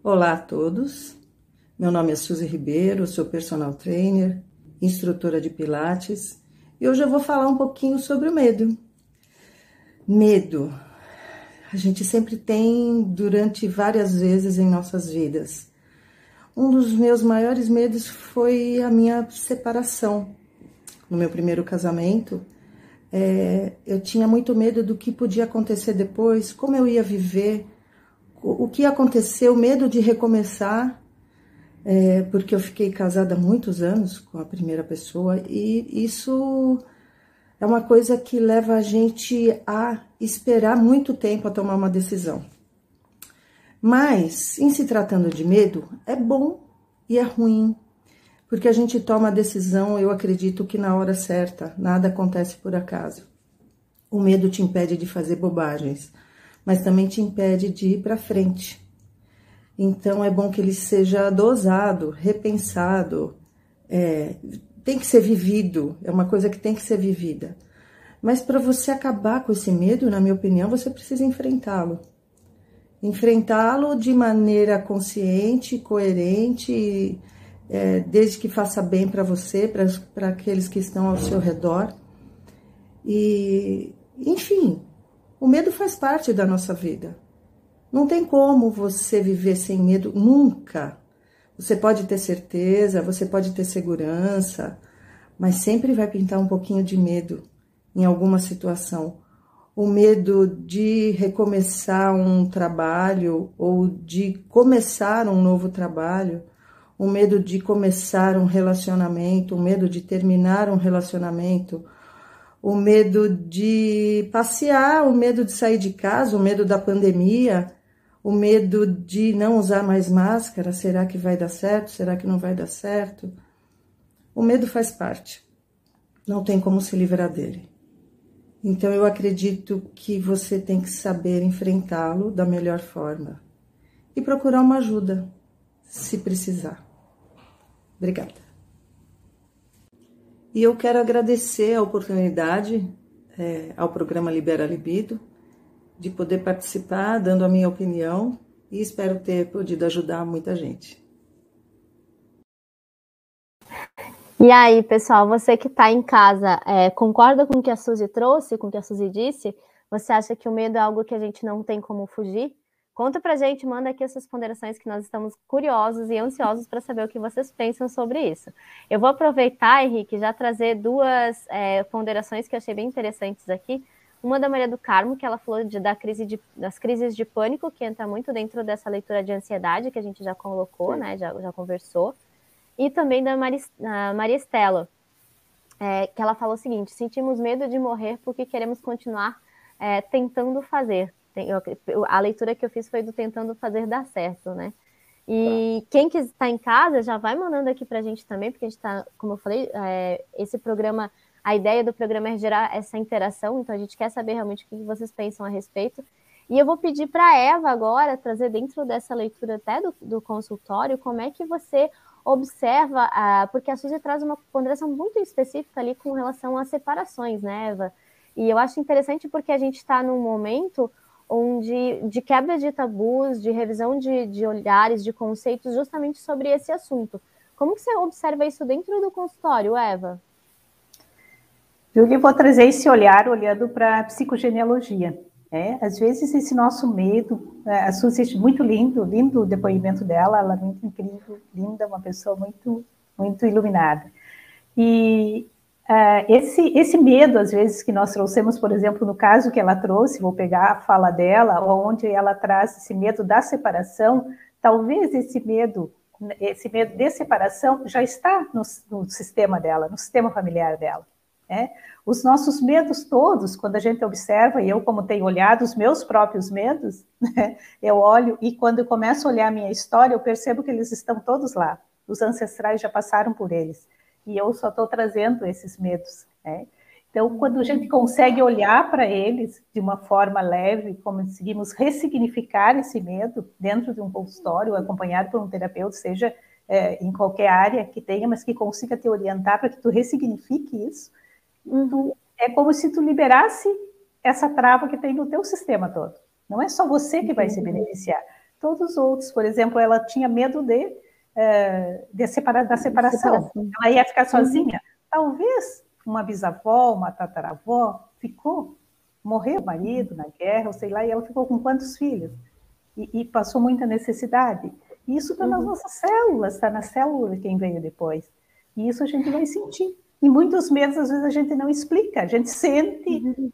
Olá a todos. Meu nome é Suzy Ribeiro, sou personal trainer, instrutora de Pilates, e hoje eu vou falar um pouquinho sobre o medo. Medo. A gente sempre tem durante várias vezes em nossas vidas. Um dos meus maiores medos foi a minha separação. No meu primeiro casamento, é, eu tinha muito medo do que podia acontecer depois, como eu ia viver, o que aconteceu, medo de recomeçar é, porque eu fiquei casada há muitos anos com a primeira pessoa e isso é uma coisa que leva a gente a esperar muito tempo a tomar uma decisão. Mas, em se tratando de medo, é bom e é ruim, porque a gente toma a decisão, eu acredito que na hora certa, nada acontece por acaso. O medo te impede de fazer bobagens, mas também te impede de ir para frente. Então é bom que ele seja dosado, repensado, é, tem que ser vivido, é uma coisa que tem que ser vivida. Mas para você acabar com esse medo, na minha opinião, você precisa enfrentá-lo. Enfrentá-lo de maneira consciente, coerente, é, desde que faça bem para você, para aqueles que estão ao seu redor. E, enfim, o medo faz parte da nossa vida. Não tem como você viver sem medo nunca. Você pode ter certeza, você pode ter segurança, mas sempre vai pintar um pouquinho de medo em alguma situação. O medo de recomeçar um trabalho ou de começar um novo trabalho, o medo de começar um relacionamento, o medo de terminar um relacionamento, o medo de passear, o medo de sair de casa, o medo da pandemia, o medo de não usar mais máscara, será que vai dar certo? Será que não vai dar certo? O medo faz parte. Não tem como se livrar dele. Então eu acredito que você tem que saber enfrentá-lo da melhor forma e procurar uma ajuda, se precisar. Obrigada. E eu quero agradecer a oportunidade é, ao programa Libera Libido de poder participar, dando a minha opinião e espero ter podido ajudar muita gente. E aí, pessoal, você que está em casa, é, concorda com o que a Suzy trouxe, com o que a Suzy disse? Você acha que o medo é algo que a gente não tem como fugir? Conta pra gente, manda aqui as suas ponderações que nós estamos curiosos e ansiosos para saber o que vocês pensam sobre isso. Eu vou aproveitar, Henrique, já trazer duas é, ponderações que eu achei bem interessantes aqui. Uma da Maria do Carmo, que ela falou de, da crise de, das crises de pânico, que entra muito dentro dessa leitura de ansiedade que a gente já colocou, Sim. né? Já, já conversou. E também da Maria, Maria Estela, é, que ela falou o seguinte: sentimos medo de morrer porque queremos continuar é, tentando fazer. Eu, a leitura que eu fiz foi do tentando fazer dar certo, né? E tá. quem que está em casa já vai mandando aqui para a gente também, porque a gente está, como eu falei, é, esse programa a ideia do programa é gerar essa interação, então a gente quer saber realmente o que vocês pensam a respeito. E eu vou pedir para a Eva agora trazer dentro dessa leitura até do, do consultório como é que você observa, a, porque a Suzy traz uma ponderação muito específica ali com relação às separações, né, Eva? E eu acho interessante porque a gente está num momento onde de quebra de tabus, de revisão de, de olhares, de conceitos justamente sobre esse assunto. Como que você observa isso dentro do consultório, Eva? Eu vou trazer esse olhar olhando para a psicogenealogia. É, às vezes esse nosso medo, é, a Suzy, muito lindo, lindo o depoimento dela, ela é muito incrível, linda, uma pessoa muito, muito iluminada. E uh, esse, esse medo, às vezes, que nós trouxemos, por exemplo, no caso que ela trouxe, vou pegar a fala dela, onde ela traz esse medo da separação, talvez esse medo, esse medo de separação já está no, no sistema dela, no sistema familiar dela. É? Os nossos medos todos, quando a gente observa, e eu, como tenho olhado os meus próprios medos, né, eu olho e quando eu começo a olhar a minha história, eu percebo que eles estão todos lá. Os ancestrais já passaram por eles. E eu só estou trazendo esses medos. Né? Então, quando a gente consegue olhar para eles de uma forma leve, conseguimos ressignificar esse medo dentro de um consultório, acompanhado por um terapeuta, seja é, em qualquer área que tenha, mas que consiga te orientar para que tu ressignifique isso, uhum. é como se tu liberasse essa trava que tem no teu sistema todo. Não é só você que vai se uhum. beneficiar. Todos os outros, por exemplo, ela tinha medo de, é, de separa, da separação. Ela ia ficar sozinha. Talvez uma bisavó, uma tataravó ficou, morreu o marido na guerra, ou sei lá, e ela ficou com quantos filhos? E, e passou muita necessidade. E isso está nas uhum. nossas células, está na célula quem veio depois. E isso a gente vai sentir. E muitos medos, às vezes, a gente não explica, a gente sente. Uhum.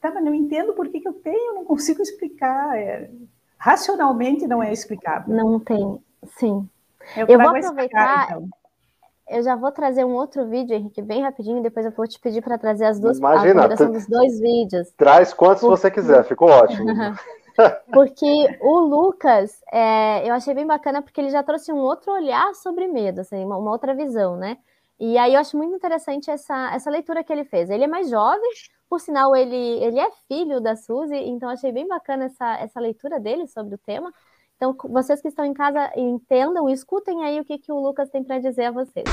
Tá, mas não entendo por que, que eu tenho, não consigo explicar. É, racionalmente não é explicável. Não tem, sim. Eu, eu vou aproveitar. Então. Eu já vou trazer um outro vídeo, Henrique, bem rapidinho, depois eu vou te pedir para trazer as duas Imagina, a dos dois vídeos. Traz quantos Por... você quiser, ficou ótimo. Porque o Lucas, é, eu achei bem bacana porque ele já trouxe um outro olhar sobre medo, assim, uma, uma, outra visão, né? E aí eu acho muito interessante essa, essa leitura que ele fez. Ele é mais jovem, por sinal, ele, ele é filho da Suzy, então achei bem bacana essa, essa leitura dele sobre o tema. Então, vocês que estão em casa, entendam, escutem aí o que, que o Lucas tem para dizer a vocês.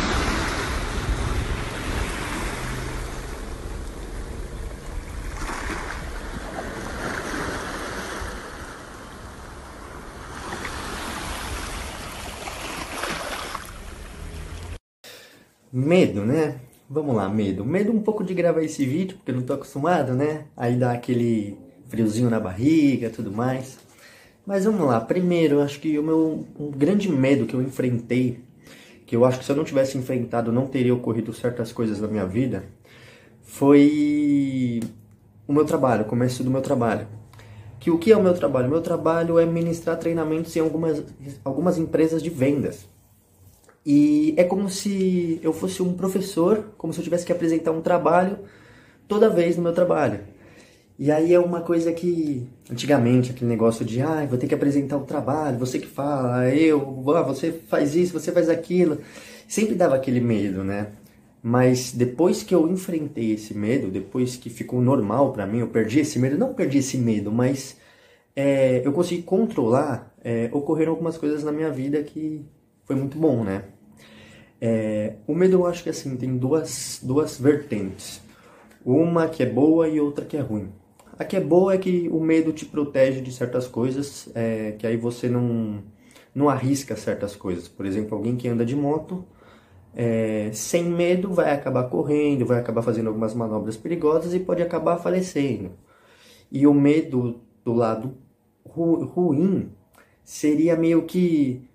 Medo, né? Vamos lá, medo. Medo um pouco de gravar esse vídeo, porque eu não tô acostumado, né? Aí dá aquele friozinho na barriga, tudo mais. Mas vamos lá. Primeiro, acho que o meu um grande medo que eu enfrentei, que eu acho que se eu não tivesse enfrentado não teria ocorrido certas coisas na minha vida, foi o meu trabalho, o começo do meu trabalho. Que o que é o meu trabalho? O meu trabalho é ministrar treinamentos em algumas, algumas empresas de vendas. E é como se eu fosse um professor, como se eu tivesse que apresentar um trabalho toda vez no meu trabalho. E aí é uma coisa que, antigamente, aquele negócio de, ah, vou ter que apresentar o trabalho, você que fala, eu, ah, você faz isso, você faz aquilo. Sempre dava aquele medo, né? Mas depois que eu enfrentei esse medo, depois que ficou normal para mim, eu perdi esse medo, não perdi esse medo, mas é, eu consegui controlar, é, ocorreram algumas coisas na minha vida que foi muito bom, né? É, o medo eu acho que assim, tem duas, duas vertentes. Uma que é boa e outra que é ruim. A que é boa é que o medo te protege de certas coisas, é, que aí você não, não arrisca certas coisas. Por exemplo, alguém que anda de moto, é, sem medo, vai acabar correndo, vai acabar fazendo algumas manobras perigosas e pode acabar falecendo. E o medo do lado ru, ruim seria meio que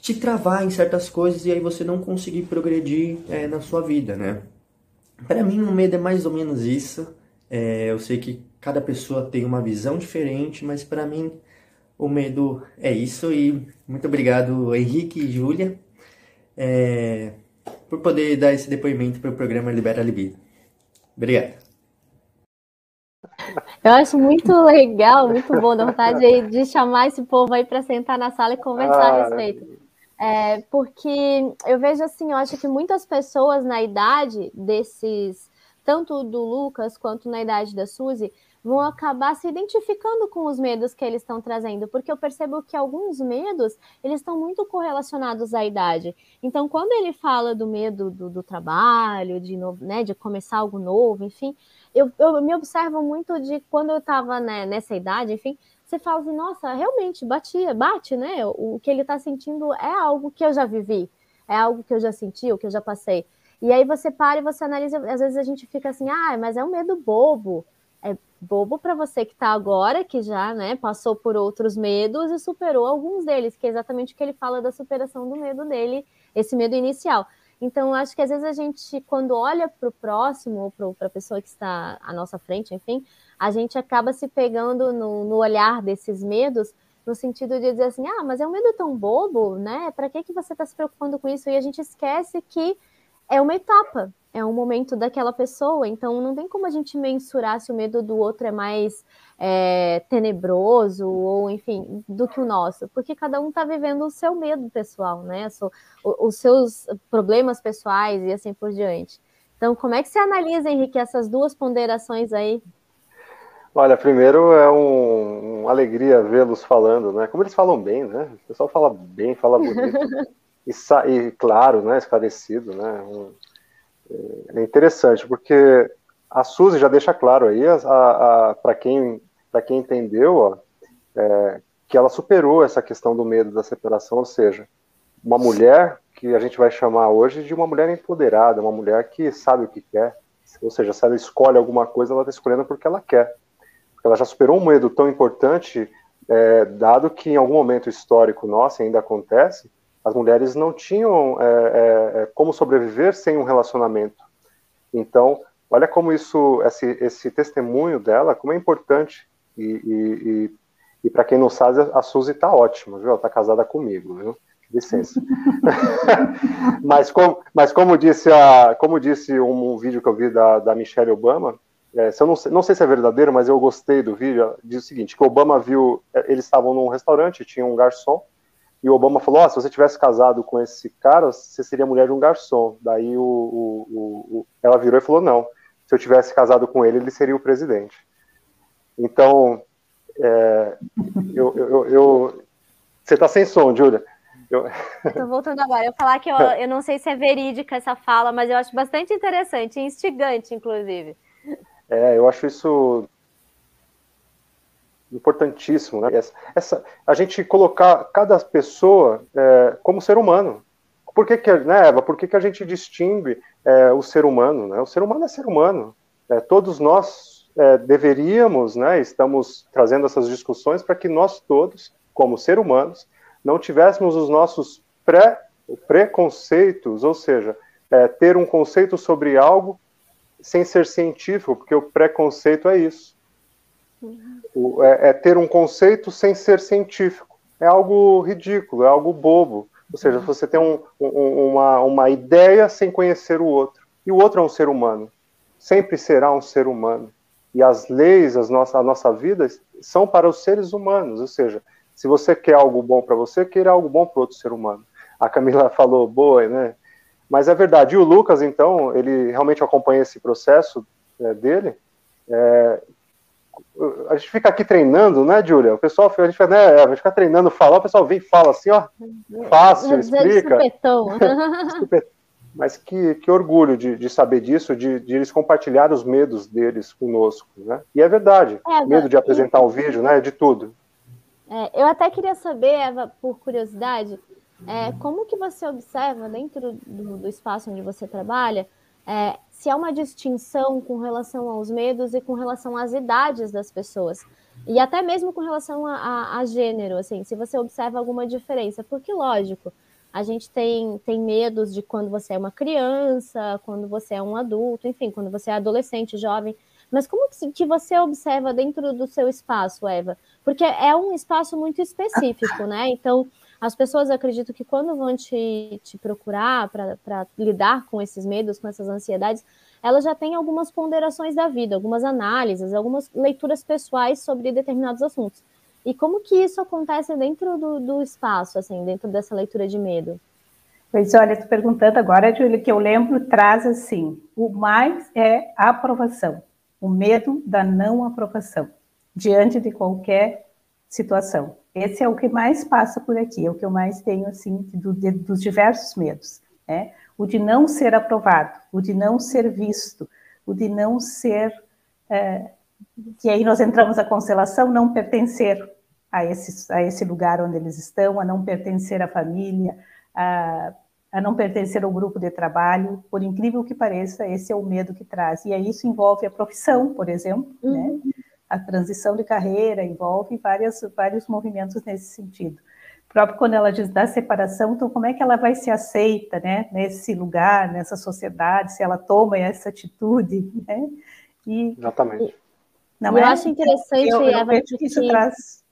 te travar em certas coisas e aí você não conseguir progredir é, na sua vida, né? Para mim, o medo é mais ou menos isso. É, eu sei que cada pessoa tem uma visão diferente, mas para mim o medo é isso. E muito obrigado, Henrique e Júlia, é, por poder dar esse depoimento para o programa Libera Libido. Obrigado. Eu acho muito legal, muito bom, da vontade de chamar esse povo aí para sentar na sala e conversar ah, a respeito. É, porque eu vejo assim, eu acho que muitas pessoas na idade desses, tanto do Lucas quanto na idade da Suzy, vão acabar se identificando com os medos que eles estão trazendo, porque eu percebo que alguns medos, eles estão muito correlacionados à idade. Então, quando ele fala do medo do, do trabalho, de, novo, né, de começar algo novo, enfim, eu, eu me observo muito de quando eu estava né, nessa idade, enfim, você fala assim, nossa, realmente batia, bate, né? O que ele está sentindo é algo que eu já vivi, é algo que eu já senti, o que eu já passei. E aí você para e você analisa, às vezes a gente fica assim, ah, mas é um medo bobo. É bobo para você que está agora, que já né, passou por outros medos e superou alguns deles, que é exatamente o que ele fala da superação do medo dele, esse medo inicial. Então, acho que às vezes a gente, quando olha para o próximo, para a pessoa que está à nossa frente, enfim, a gente acaba se pegando no, no olhar desses medos, no sentido de dizer assim, ah, mas é um medo tão bobo, né? Para que, que você está se preocupando com isso? E a gente esquece que é uma etapa, é um momento daquela pessoa, então não tem como a gente mensurar se o medo do outro é mais é, tenebroso ou, enfim, do que o nosso, porque cada um está vivendo o seu medo pessoal, né? Os seus problemas pessoais e assim por diante. Então, como é que você analisa, Henrique, essas duas ponderações aí? Olha, primeiro é um, uma alegria vê-los falando, né? Como eles falam bem, né? O pessoal fala bem, fala bonito. e, e, claro, né? Esclarecido, né? Um, é interessante, porque a Suzy já deixa claro aí, para quem, quem entendeu, ó, é, que ela superou essa questão do medo da separação, ou seja, uma mulher que a gente vai chamar hoje de uma mulher empoderada, uma mulher que sabe o que quer, ou seja, se ela escolhe alguma coisa, ela está escolhendo porque ela quer ela já superou um medo tão importante, é, dado que em algum momento histórico nosso ainda acontece, as mulheres não tinham é, é, é, como sobreviver sem um relacionamento. Então, olha como isso, esse, esse testemunho dela, como é importante. E, e, e, e para quem não sabe, a Suzy está ótima, viu? Está casada comigo, viu? Licença. mas, como, mas como disse, a, como disse um, um vídeo que eu vi da, da Michelle Obama, é, se eu não, sei, não sei se é verdadeiro, mas eu gostei do vídeo, diz o seguinte, que Obama viu, é, eles estavam num restaurante, tinha um garçom, e o Obama falou, oh, se você tivesse casado com esse cara, você seria mulher de um garçom. Daí o, o, o, ela virou e falou, não, se eu tivesse casado com ele, ele seria o presidente. Então, é, eu, eu, eu, você está sem som, Júlia. Eu... Tô voltando agora. Eu falar que eu, eu não sei se é verídica essa fala, mas eu acho bastante interessante, instigante, inclusive. É, eu acho isso importantíssimo, né? Essa, essa, a gente colocar cada pessoa é, como ser humano. Por que, que né, Eva, por que, que a gente distingue é, o ser humano? Né? O ser humano é ser humano. É, todos nós é, deveríamos, né, estamos trazendo essas discussões para que nós todos, como ser humanos, não tivéssemos os nossos pré, preconceitos, ou seja, é, ter um conceito sobre algo sem ser científico, porque o preconceito é isso. O, é, é, ter um conceito sem ser científico. É algo ridículo, é algo bobo. Ou seja, uhum. você tem um, um, uma, uma ideia sem conhecer o outro. E o outro é um ser humano. Sempre será um ser humano. E as leis, as nossa, a nossa vida, são para os seres humanos. Ou seja, se você quer algo bom para você, queira algo bom para outro ser humano. A Camila falou, boa, né? Mas é verdade. E o Lucas, então, ele realmente acompanha esse processo é, dele. É, a gente fica aqui treinando, né, Júlia? O pessoal, a gente, né, a gente fica treinando falar, o pessoal vem e fala assim, ó, fácil, explica. Mas que, que orgulho de, de saber disso, de, de, eles compartilhar os medos deles conosco, né? E é verdade, Eva, medo de apresentar o um vídeo, né, de tudo. É, eu até queria saber, Eva, por curiosidade, é, como que você observa dentro do, do espaço onde você trabalha é, se há uma distinção com relação aos medos e com relação às idades das pessoas e até mesmo com relação a, a, a gênero, assim, se você observa alguma diferença, porque lógico, a gente tem, tem medos de quando você é uma criança, quando você é um adulto, enfim, quando você é adolescente, jovem. Mas como que você observa dentro do seu espaço, Eva? Porque é um espaço muito específico, né? Então, as pessoas acreditam que quando vão te, te procurar para lidar com esses medos, com essas ansiedades, elas já têm algumas ponderações da vida, algumas análises, algumas leituras pessoais sobre determinados assuntos. E como que isso acontece dentro do, do espaço, assim, dentro dessa leitura de medo? Pois olha, estou perguntando agora, Júlia, que eu lembro, traz assim, o mais é a aprovação, o medo da não aprovação, diante de qualquer situação. Esse é o que mais passa por aqui, é o que eu mais tenho, assim, do, de, dos diversos medos, né? O de não ser aprovado, o de não ser visto, o de não ser... É, que aí nós entramos na constelação, não pertencer a esse, a esse lugar onde eles estão, a não pertencer à família, a, a não pertencer ao grupo de trabalho, por incrível que pareça, esse é o medo que traz. E aí isso envolve a profissão, por exemplo, né? uhum. né? A transição de carreira, envolve várias, vários movimentos nesse sentido. Próprio quando ela diz da separação, então como é que ela vai ser aceita, né, nesse lugar, nessa sociedade, se ela toma essa atitude, né? E, Exatamente. Não eu é? acho interessante, eu, eu Eva, que isso traz...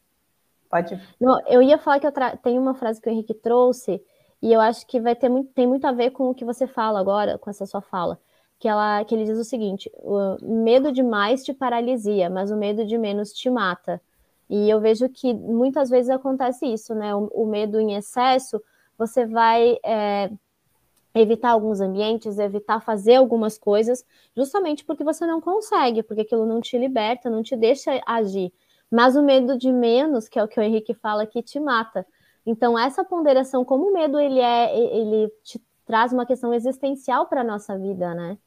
Pode. Não, eu ia falar que eu tra... tem uma frase que o Henrique trouxe, e eu acho que vai ter muito, tem muito a ver com o que você fala agora, com essa sua fala, que, ela, que ele diz o seguinte: o medo demais te paralisia, mas o medo de menos te mata. E eu vejo que muitas vezes acontece isso, né? O, o medo em excesso, você vai é, evitar alguns ambientes, evitar fazer algumas coisas, justamente porque você não consegue, porque aquilo não te liberta, não te deixa agir. Mas o medo de menos, que é o que o Henrique fala, que te mata. Então, essa ponderação, como o medo ele é, ele te traz uma questão existencial para a nossa vida, né?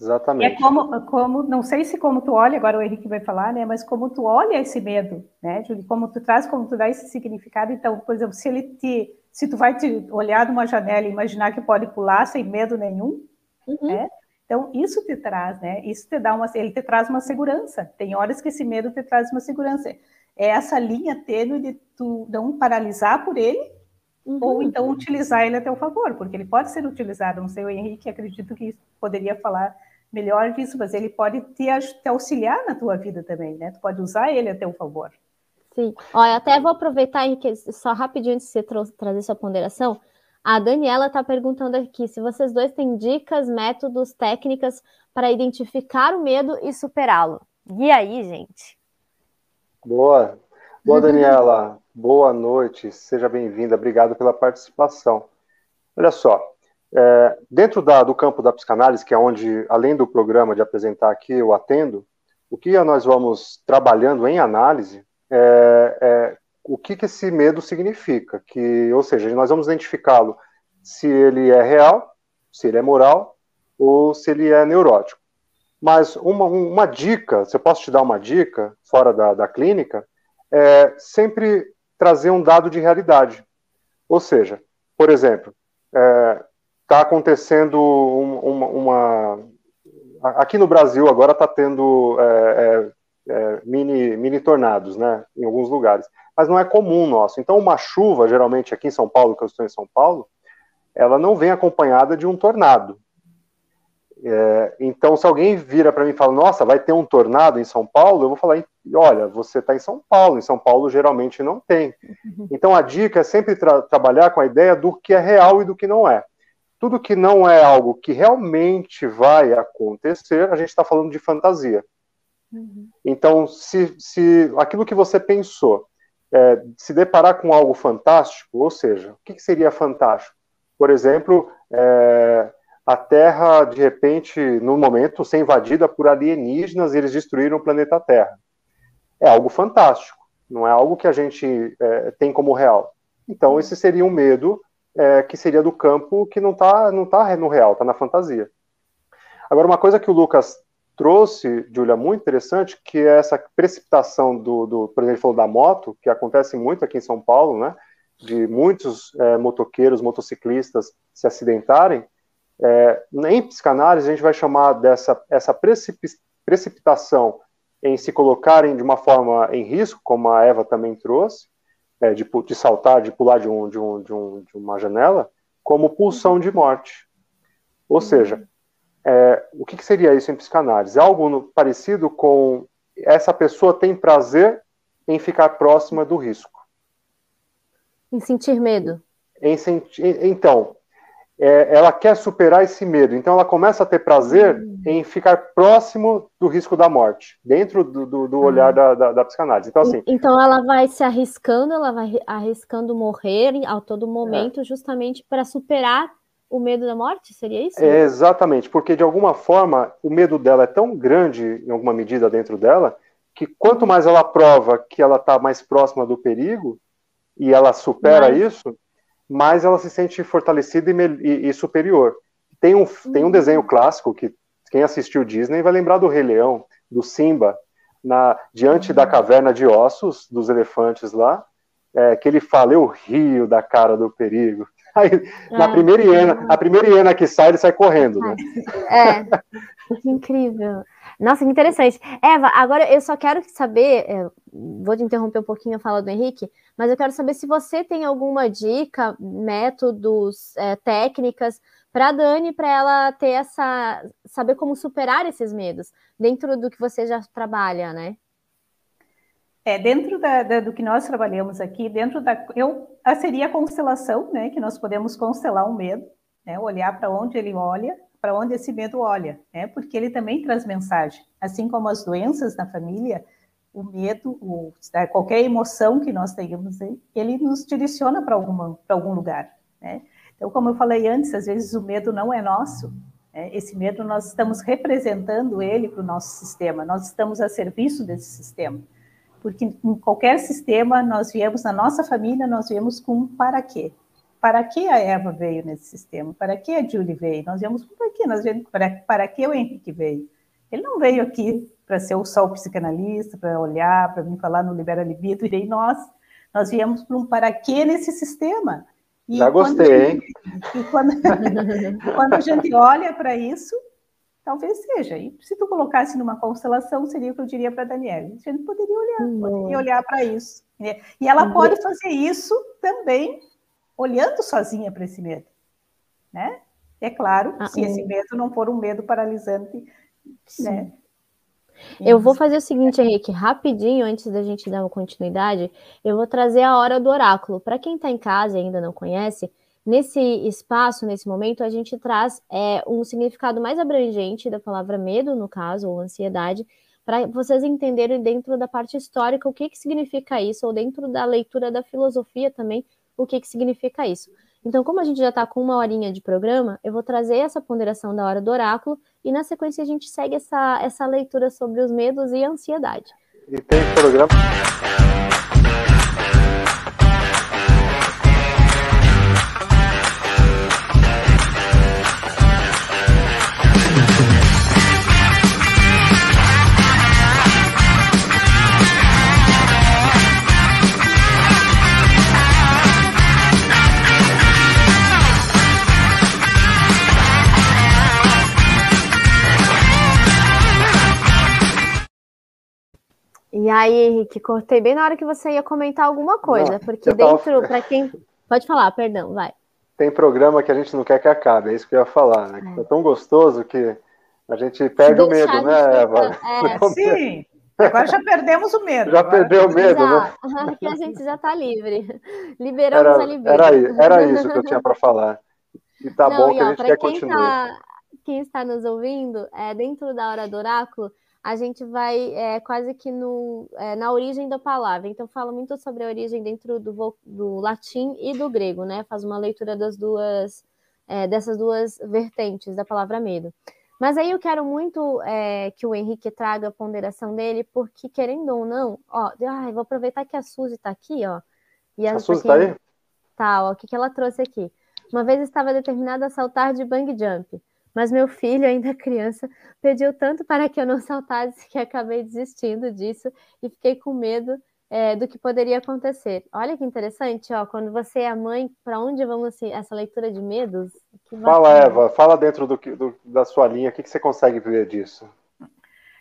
Exatamente. É como, como, não sei se como tu olha, agora o Henrique vai falar, né? Mas como tu olha esse medo, né, Júlio? Como tu traz, como tu dá esse significado. Então, por exemplo, se ele te, se tu vai te olhar numa janela e imaginar que pode pular sem medo nenhum, uhum. né? Então, isso te traz, né? Isso te dá uma, ele te traz uma segurança. Tem horas que esse medo te traz uma segurança. É essa linha tênue de tu não paralisar por ele, uhum. ou então utilizar ele a teu favor, porque ele pode ser utilizado. Não sei, o Henrique acredito que poderia falar melhor disso, mas ele pode te, te auxiliar na tua vida também, né? Tu pode usar ele a teu favor. Sim. Olha, até vou aproveitar, Henrique, só rapidinho antes de você trazer sua ponderação. A Daniela está perguntando aqui se vocês dois têm dicas, métodos, técnicas para identificar o medo e superá-lo. E aí, gente? Boa. Boa, Daniela. Boa noite. Seja bem-vinda. Obrigado pela participação. Olha só, é, dentro da, do campo da psicanálise, que é onde, além do programa de apresentar aqui, eu atendo, o que nós vamos trabalhando em análise é, é o que, que esse medo significa. Que, ou seja, nós vamos identificá-lo se ele é real, se ele é moral ou se ele é neurótico. Mas uma, uma dica, se eu posso te dar uma dica fora da, da clínica, é sempre trazer um dado de realidade. Ou seja, por exemplo, é, está acontecendo uma, uma, Aqui no Brasil agora está tendo é, é, é, mini, mini tornados, né? Em alguns lugares. Mas não é comum nosso. Então, uma chuva, geralmente aqui em São Paulo, que eu estou em São Paulo, ela não vem acompanhada de um tornado. É, então, se alguém vira para mim e fala, nossa, vai ter um tornado em São Paulo, eu vou falar, olha, você está em São Paulo, em São Paulo geralmente não tem. Então, a dica é sempre tra trabalhar com a ideia do que é real e do que não é tudo que não é algo que realmente vai acontecer, a gente está falando de fantasia. Uhum. Então, se, se aquilo que você pensou é, se deparar com algo fantástico, ou seja, o que, que seria fantástico? Por exemplo, é, a Terra, de repente, no momento, ser invadida por alienígenas e eles destruíram o planeta Terra. É algo fantástico, não é algo que a gente é, tem como real. Então, esse seria um medo é, que seria do campo que não está não tá no real, está na fantasia. Agora, uma coisa que o Lucas trouxe, Julia, muito interessante, que é essa precipitação do, do por exemplo, falou da moto, que acontece muito aqui em São Paulo, né, de muitos é, motoqueiros, motociclistas se acidentarem, é, em psicanálise a gente vai chamar dessa essa precipitação em se colocarem de uma forma em risco, como a Eva também trouxe, é, de, de, saltar, de pular de, um, de, um, de, um, de uma janela, como pulsão de morte. Ou seja, é, o que, que, seria isso em psicanálise? Algo no, parecido com essa pessoa tem prazer em ficar próxima do risco. Em sentir medo. Em sentir, então, é, ela quer superar esse medo. Então, ela começa a ter prazer uhum. em ficar próximo do risco da morte, dentro do, do, do olhar uhum. da, da, da, psicanálise. Então, assim, então, ela vai se arriscando, ela vai arriscando morrer a todo momento, é. justamente para superar o medo da morte? Seria isso? É, exatamente, porque de alguma forma o medo dela é tão grande, em alguma medida, dentro dela, que quanto mais ela prova que ela está mais próxima do perigo e ela supera Mas... isso mais ela se sente fortalecida e, e, e superior. Tem um, tem um desenho clássico que quem assistiu Disney vai lembrar do Rei Leão, do Simba, na, diante da caverna de ossos dos elefantes lá, é, que ele fala, eu rio da cara do perigo. Aí, é, na primeira hiena, a primeira hiena que sai, ele sai correndo, né? É, que incrível. Nossa, que interessante. Eva, agora eu só quero saber, é, vou te interromper um pouquinho a fala do Henrique, mas eu quero saber se você tem alguma dica, métodos, é, técnicas para a Dani, para ela ter essa. saber como superar esses medos, dentro do que você já trabalha, né? É, dentro da, da, do que nós trabalhamos aqui, dentro da. Eu, seria a constelação, né? Que nós podemos constelar o medo, né? Olhar para onde ele olha, para onde esse medo olha, né? Porque ele também traz mensagem. Assim como as doenças na família, o medo, o, né, qualquer emoção que nós tenhamos, ele nos direciona para algum lugar, né? Então, como eu falei antes, às vezes o medo não é nosso. Né? Esse medo nós estamos representando ele para o nosso sistema. Nós estamos a serviço desse sistema, porque em qualquer sistema nós viemos na nossa família, nós viemos com um para quê? Para que a Eva veio nesse sistema? Para que a Julie veio? Nós viemos para quê? Nós viemos para, para que o Henrique veio? Ele não veio aqui para ser o só psicanalista, para olhar, para vir falar no Libera Libido, e nós, nós viemos para um para quê nesse sistema. E Já gostei, hein? E quando, quando a gente olha para isso, talvez seja. E se tu colocasse numa constelação, seria o que eu diria para a Daniela. A gente poderia olhar, poderia olhar para isso. E ela pode fazer isso também olhando sozinha para esse medo, né? É claro, ah, se esse medo não for um medo paralisante, sim. né? Eu vou fazer o seguinte, Henrique, rapidinho, antes da gente dar uma continuidade, eu vou trazer a hora do oráculo. Para quem está em casa e ainda não conhece, nesse espaço, nesse momento, a gente traz é, um significado mais abrangente da palavra medo, no caso, ou ansiedade, para vocês entenderem dentro da parte histórica o que, que significa isso, ou dentro da leitura da filosofia também, o que, que significa isso. Então, como a gente já está com uma horinha de programa, eu vou trazer essa ponderação da hora do oráculo e na sequência a gente segue essa, essa leitura sobre os medos e a ansiedade. E tem programa. E aí, Henrique, cortei bem na hora que você ia comentar alguma coisa, não, porque dentro, tava... para quem. Pode falar, perdão, vai. Tem programa que a gente não quer que acabe, é isso que eu ia falar, né? É, é tão gostoso que a gente perde o medo, né, Eva? É, sim. Agora já perdemos o medo. Já agora. perdeu o medo, né? Aqui a gente já está livre. Liberamos era, a libido. Era, era isso que eu tinha para falar. E tá não, bom que ó, a gente quer quem continuar. Tá, quem está nos ouvindo, é, dentro da hora do oráculo, a gente vai é, quase que no, é, na origem da palavra. Então, fala muito sobre a origem dentro do, do latim e do grego, né? Faz uma leitura das duas, é, dessas duas vertentes da palavra medo. Mas aí eu quero muito é, que o Henrique traga a ponderação dele, porque querendo ou não, ó, ai, vou aproveitar que a Suzy está aqui, ó. E a, a Suzy está aí? Tá, ó, o que, que ela trouxe aqui? Uma vez estava determinada a saltar de bang jump. Mas meu filho, ainda criança, pediu tanto para que eu não saltasse que acabei desistindo disso e fiquei com medo é, do que poderia acontecer. Olha que interessante, ó, quando você é mãe, para onde vamos assim, essa leitura de medos? Fala, Eva, fala dentro do, do, da sua linha, o que, que você consegue ver disso?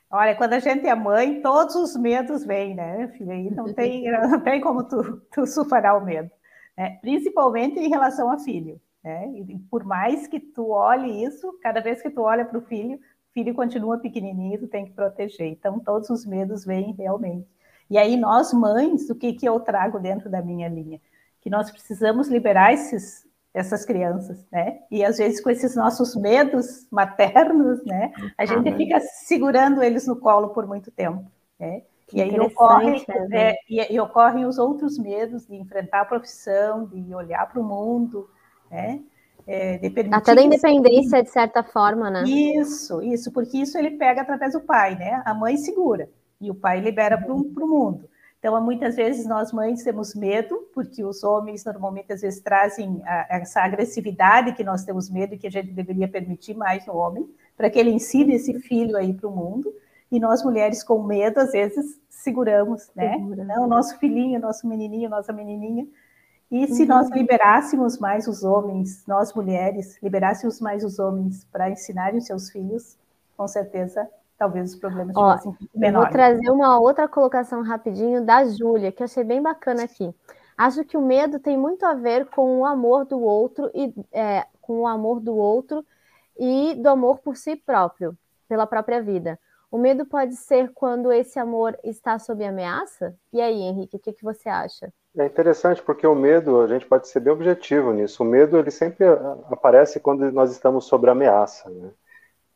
Olha, quando a gente é mãe, todos os medos vêm, né, filha? E não tem, não tem como tu, tu superar o medo, né? principalmente em relação a filho. Né? E por mais que tu olhe isso, cada vez que tu olha para o filho, o filho continua pequenininho, tu tem que proteger. Então, todos os medos vêm realmente. E aí, nós mães, o que, que eu trago dentro da minha linha? Que nós precisamos liberar esses, essas crianças, né? E às vezes com esses nossos medos maternos, né? A gente fica segurando eles no colo por muito tempo, né? e aí ocorrem, né? é, e, e ocorrem os outros medos de enfrentar a profissão, de olhar para o mundo, né? É, Até da independência, de certa forma, né? Isso, isso, porque isso ele pega através do pai, né? A mãe segura e o pai libera para o mundo. Então, muitas vezes nós mães temos medo, porque os homens normalmente às vezes trazem a, essa agressividade que nós temos medo e que a gente deveria permitir mais no homem, para que ele ensine esse filho aí para o mundo. E nós mulheres com medo, às vezes, seguramos, né? Segura. Não, nosso filhinho, nosso menininho, nossa menininha, e se uhum. nós liberássemos mais os homens, nós mulheres, liberássemos mais os homens para ensinarem os seus filhos, com certeza, talvez os problemas Ó, fossem menores. Vou trazer uma outra colocação rapidinho da Júlia, que eu achei bem bacana aqui. Acho que o medo tem muito a ver com o amor do outro e é, com o amor do outro e do amor por si próprio, pela própria vida. O medo pode ser quando esse amor está sob ameaça? E aí, Henrique, o que, que você acha? É interessante porque o medo, a gente pode ser bem objetivo nisso. O medo ele sempre aparece quando nós estamos sob ameaça, né?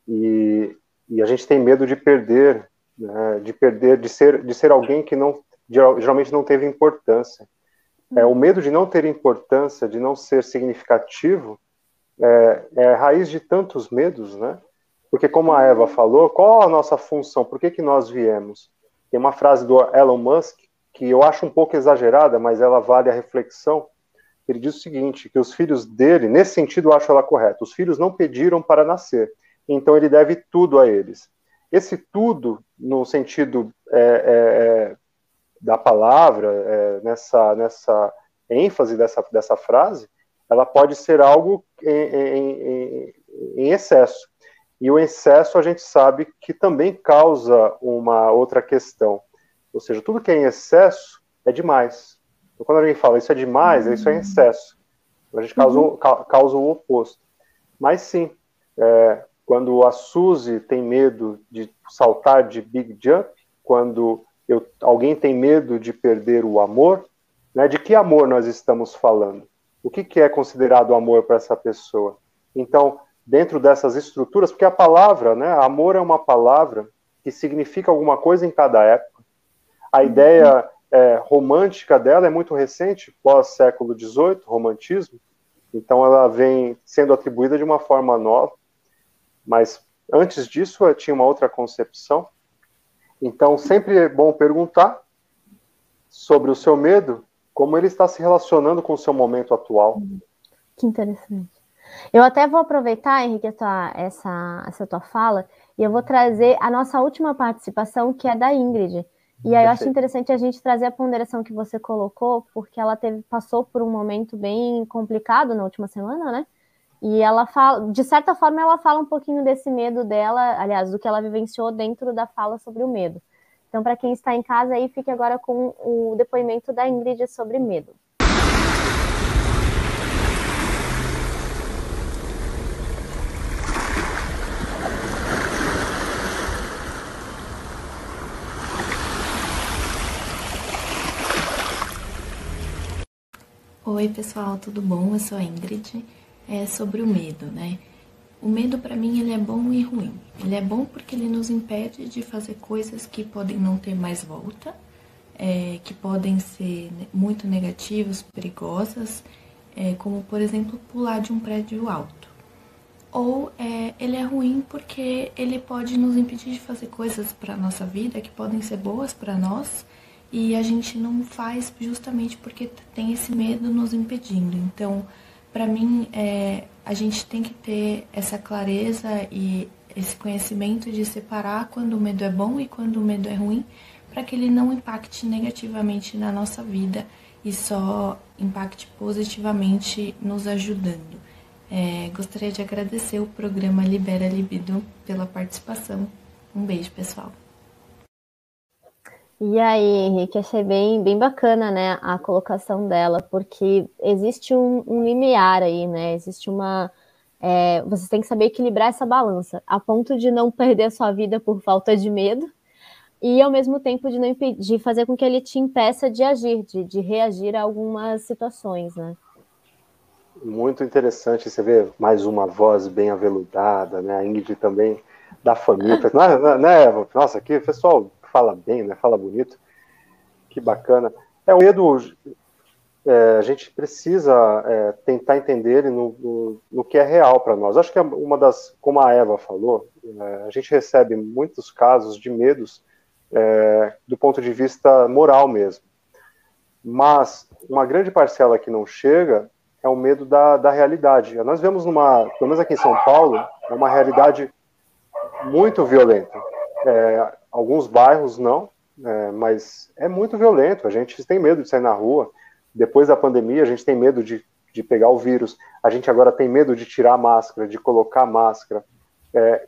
E, e a gente tem medo de perder, né? de perder, de ser, de ser alguém que não geralmente não teve importância. É, o medo de não ter importância, de não ser significativo, é, é raiz de tantos medos, né? Porque como a Eva falou, qual a nossa função? Por que, que nós viemos? Tem uma frase do Elon Musk que eu acho um pouco exagerada, mas ela vale a reflexão. Ele diz o seguinte: que os filhos dele, nesse sentido, eu acho ela correta, os filhos não pediram para nascer, então ele deve tudo a eles. Esse tudo, no sentido é, é, é da palavra, é, nessa, nessa ênfase dessa, dessa frase, ela pode ser algo em, em, em excesso. E o excesso a gente sabe que também causa uma outra questão ou seja, tudo que é em excesso é demais. Então, quando alguém fala isso é demais, uhum. isso é em excesso. A gente causa, uhum. causa o oposto. Mas sim, é, quando a Suzy tem medo de saltar de big jump, quando eu, alguém tem medo de perder o amor, né, de que amor nós estamos falando? O que, que é considerado amor para essa pessoa? Então, dentro dessas estruturas, porque a palavra, né, amor é uma palavra que significa alguma coisa em cada época, a ideia é, romântica dela é muito recente, pós-século XVIII, romantismo, então ela vem sendo atribuída de uma forma nova, mas antes disso tinha uma outra concepção. Então sempre é bom perguntar sobre o seu medo, como ele está se relacionando com o seu momento atual. Que interessante. Eu até vou aproveitar, Henrique, essa, essa, essa tua fala, e eu vou trazer a nossa última participação, que é da Ingrid. E aí eu acho interessante a gente trazer a ponderação que você colocou, porque ela teve, passou por um momento bem complicado na última semana, né? E ela fala, de certa forma, ela fala um pouquinho desse medo dela, aliás, do que ela vivenciou dentro da fala sobre o medo. Então, para quem está em casa aí, fique agora com o depoimento da Ingrid sobre medo. Oi, pessoal, tudo bom? Eu sou a Ingrid. É sobre o medo, né? O medo para mim ele é bom e ruim. Ele é bom porque ele nos impede de fazer coisas que podem não ter mais volta, é, que podem ser muito negativas, perigosas, é, como por exemplo pular de um prédio alto. Ou é, ele é ruim porque ele pode nos impedir de fazer coisas para nossa vida que podem ser boas para nós e a gente não faz justamente porque tem esse medo nos impedindo. Então, para mim, é, a gente tem que ter essa clareza e esse conhecimento de separar quando o medo é bom e quando o medo é ruim, para que ele não impacte negativamente na nossa vida e só impacte positivamente nos ajudando. É, gostaria de agradecer o programa Libera Libido pela participação. Um beijo, pessoal. E aí, Henrique, achei bem, bem bacana, né, a colocação dela, porque existe um, um limiar aí, né, existe uma... É, você tem que saber equilibrar essa balança, a ponto de não perder a sua vida por falta de medo, e ao mesmo tempo de não impedir, fazer com que ele te impeça de agir, de, de reagir a algumas situações, né. Muito interessante, você vê mais uma voz bem aveludada, né, a Ingrid também, da família, né, né, nossa, aqui, pessoal fala bem, né? Fala bonito. Que bacana. É o medo. É, a gente precisa é, tentar entender ele no, no, no, que é real para nós. Acho que é uma das, como a Eva falou, é, a gente recebe muitos casos de medos é, do ponto de vista moral mesmo. Mas uma grande parcela que não chega é o medo da, da realidade. Nós vemos numa, pelo menos aqui em São Paulo, é uma realidade muito violenta. É, alguns bairros não, é, mas é muito violento. A gente tem medo de sair na rua. Depois da pandemia, a gente tem medo de, de pegar o vírus. A gente agora tem medo de tirar a máscara, de colocar máscara. É,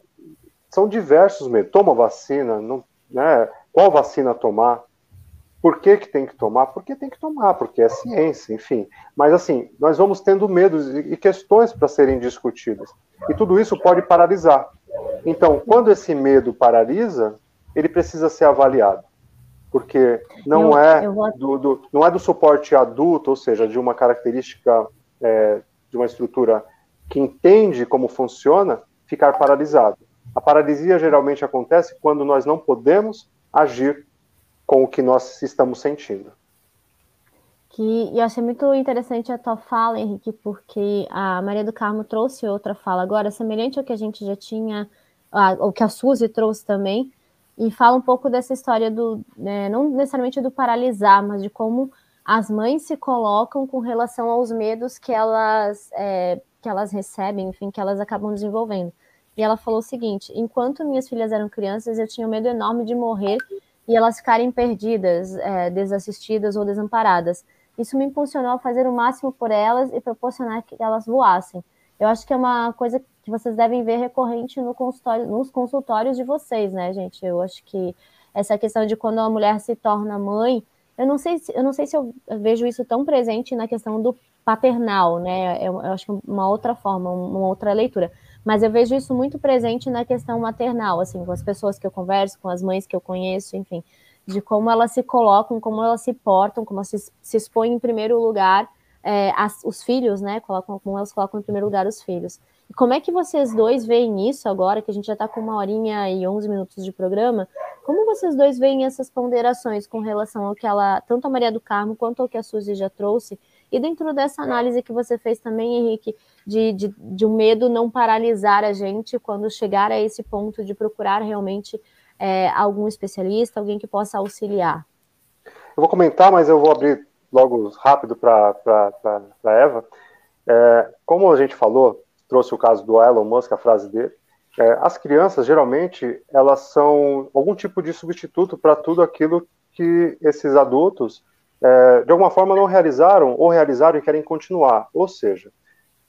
são diversos medos. Toma vacina, não, né? qual vacina tomar? Por que, que tem que tomar? Porque tem que tomar, porque é ciência, enfim. Mas assim, nós vamos tendo medos e questões para serem discutidas. E tudo isso pode paralisar. Então, quando esse medo paralisa, ele precisa ser avaliado. porque não, eu, é, eu vou... do, do, não é do suporte adulto, ou seja, de uma característica é, de uma estrutura que entende como funciona, ficar paralisado. A paralisia geralmente acontece quando nós não podemos agir com o que nós estamos sentindo. Que, e eu achei muito interessante a tua fala, Henrique, porque a Maria do Carmo trouxe outra fala agora, semelhante ao que a gente já tinha, o que a Suzy trouxe também, e fala um pouco dessa história do, né, não necessariamente do paralisar, mas de como as mães se colocam com relação aos medos que elas, é, que elas recebem, enfim, que elas acabam desenvolvendo. E ela falou o seguinte: enquanto minhas filhas eram crianças, eu tinha um medo enorme de morrer e elas ficarem perdidas, é, desassistidas ou desamparadas. Isso me impulsionou a fazer o máximo por elas e proporcionar que elas voassem. Eu acho que é uma coisa que vocês devem ver recorrente no consultório, nos consultórios de vocês, né, gente? Eu acho que essa questão de quando a mulher se torna mãe, eu não sei se eu não sei se eu vejo isso tão presente na questão do paternal, né? Eu, eu acho que uma outra forma, uma outra leitura. Mas eu vejo isso muito presente na questão maternal, assim, com as pessoas que eu converso, com as mães que eu conheço, enfim, de como elas se colocam, como elas se portam, como elas se, se expõem em primeiro lugar é, as, os filhos, né? Colocam, como elas colocam em primeiro lugar os filhos. Como é que vocês dois veem isso agora, que a gente já está com uma horinha e 11 minutos de programa? Como vocês dois veem essas ponderações com relação ao que ela, tanto a Maria do Carmo quanto ao que a Suzy já trouxe, e dentro dessa análise que você fez também, Henrique, de, de, de um medo não paralisar a gente quando chegar a esse ponto de procurar realmente é, algum especialista, alguém que possa auxiliar. Eu vou comentar, mas eu vou abrir logo rápido para a Eva. É, como a gente falou, trouxe o caso do Elon Musk, a frase dele, é, as crianças, geralmente, elas são algum tipo de substituto para tudo aquilo que esses adultos é, de alguma forma não realizaram ou realizaram e querem continuar. Ou seja,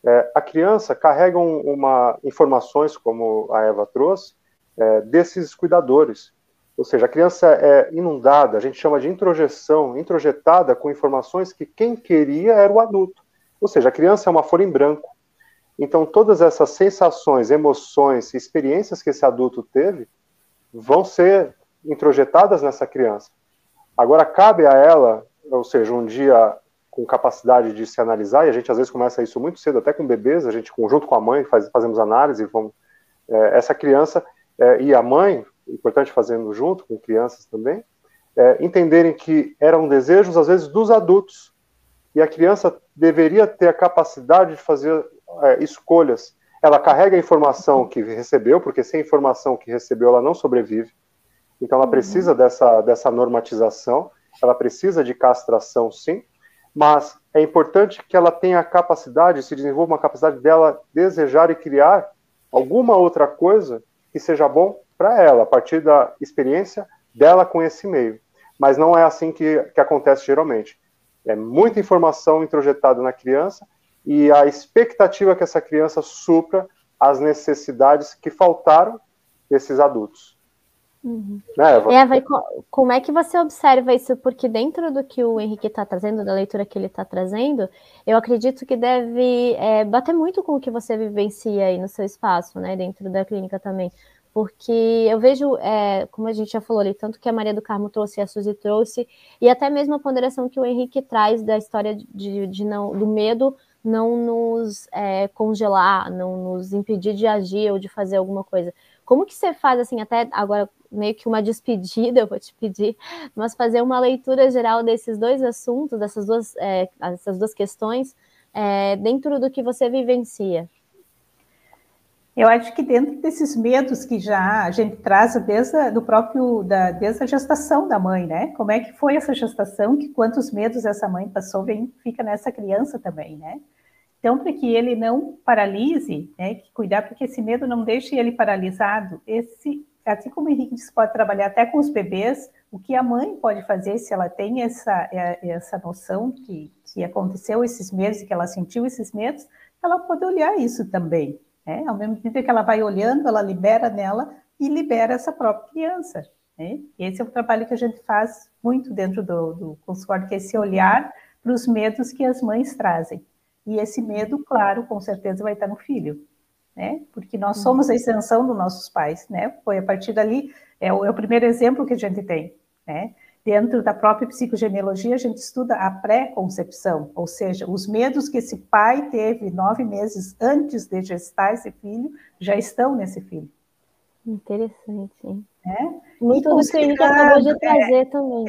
é, a criança carrega uma informações, como a Eva trouxe, é, desses cuidadores. Ou seja, a criança é inundada, a gente chama de introjeção, introjetada com informações que quem queria era o adulto. Ou seja, a criança é uma folha em branco. Então, todas essas sensações, emoções, experiências que esse adulto teve vão ser introjetadas nessa criança. Agora, cabe a ela ou seja, um dia com capacidade de se analisar, e a gente às vezes começa isso muito cedo, até com bebês, a gente, junto com a mãe, faz, fazemos análise, vamos, é, essa criança é, e a mãe, importante fazendo junto com crianças também, é, entenderem que eram desejos, às vezes, dos adultos, e a criança deveria ter a capacidade de fazer é, escolhas. Ela carrega a informação que recebeu, porque sem a informação que recebeu, ela não sobrevive, então ela uhum. precisa dessa, dessa normatização, ela precisa de castração, sim, mas é importante que ela tenha a capacidade, se desenvolva uma capacidade dela desejar e criar alguma outra coisa que seja bom para ela, a partir da experiência dela com esse meio. Mas não é assim que, que acontece geralmente. É muita informação introjetada na criança e a expectativa que essa criança supra as necessidades que faltaram desses adultos. Uhum. Né, Eva? Eva, como é que você observa isso? Porque dentro do que o Henrique está trazendo, da leitura que ele está trazendo, eu acredito que deve é, bater muito com o que você vivencia aí no seu espaço, né, dentro da clínica também. Porque eu vejo, é, como a gente já falou ali, tanto que a Maria do Carmo trouxe a Suzy trouxe, e até mesmo a ponderação que o Henrique traz da história de, de não, do medo não nos é, congelar, não nos impedir de agir ou de fazer alguma coisa. Como que você faz, assim, até agora meio que uma despedida, eu vou te pedir, mas fazer uma leitura geral desses dois assuntos, dessas duas, é, essas duas questões, é, dentro do que você vivencia. Eu acho que dentro desses medos que já a gente traz desde a, do próprio da, desde a gestação da mãe, né? Como é que foi essa gestação? Que quantos medos essa mãe passou vem fica nessa criança também, né? Então, para que ele não paralise, né, que cuidar para que esse medo não deixe ele paralisado, esse assim como o Henrique disse, pode trabalhar até com os bebês, o que a mãe pode fazer se ela tem essa, é, essa noção que, que aconteceu esses medos e que ela sentiu esses medos, ela pode olhar isso também. Né? Ao mesmo tempo que ela vai olhando, ela libera nela e libera essa própria criança. Né? Esse é o trabalho que a gente faz muito dentro do, do consultório, que é esse olhar para os medos que as mães trazem. E esse medo, claro, com certeza vai estar no filho né? Porque nós somos a extensão dos nossos pais, né? Foi a partir dali, é o, é o primeiro exemplo que a gente tem, né? Dentro da própria psicogenealogia, a gente estuda a pré-concepção, ou seja, os medos que esse pai teve nove meses antes de gestar esse filho já estão nesse filho. Interessante, hein? É? Muito do que ele acabou de trazer é, também.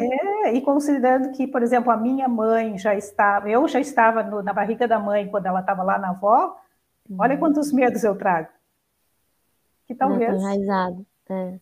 É, e considerando que, por exemplo, a minha mãe já estava, eu já estava no, na barriga da mãe quando ela estava lá na avó, uhum. olha quantos medos eu trago. Que talvez. Enraizado. É.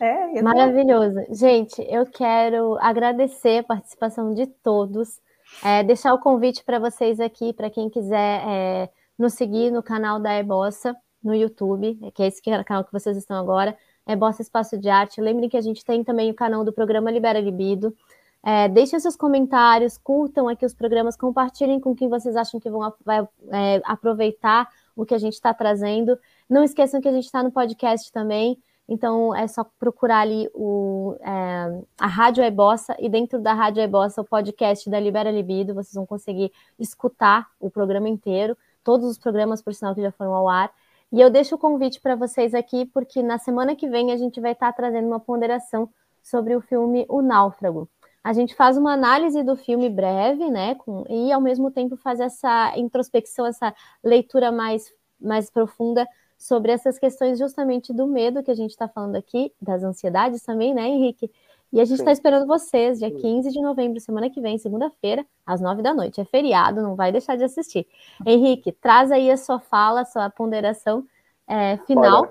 É, Maravilhoso. Gente, eu quero agradecer a participação de todos, é, deixar o convite para vocês aqui, para quem quiser é, nos seguir no canal da Ebossa, no YouTube, que é esse canal que vocês estão agora, Ebossa Espaço de Arte. Lembrem que a gente tem também o canal do programa Libera Libido. É, deixem seus comentários, curtam aqui os programas, compartilhem com quem vocês acham que vão vai, é, aproveitar o que a gente está trazendo. Não esqueçam que a gente está no podcast também. Então é só procurar ali o, é, a Rádio Ebossa e dentro da Rádio Ebossa o podcast da Libera Libido, vocês vão conseguir escutar o programa inteiro, todos os programas, por sinal, que já foram ao ar. E eu deixo o convite para vocês aqui, porque na semana que vem a gente vai estar trazendo uma ponderação sobre o filme O Náufrago. A gente faz uma análise do filme breve, né? Com, e ao mesmo tempo faz essa introspecção, essa leitura mais, mais profunda sobre essas questões justamente do medo que a gente está falando aqui, das ansiedades também, né, Henrique? E a gente está esperando vocês, dia 15 de novembro, semana que vem, segunda-feira, às nove da noite. É feriado, não vai deixar de assistir. Henrique, traz aí a sua fala, a sua ponderação é, final.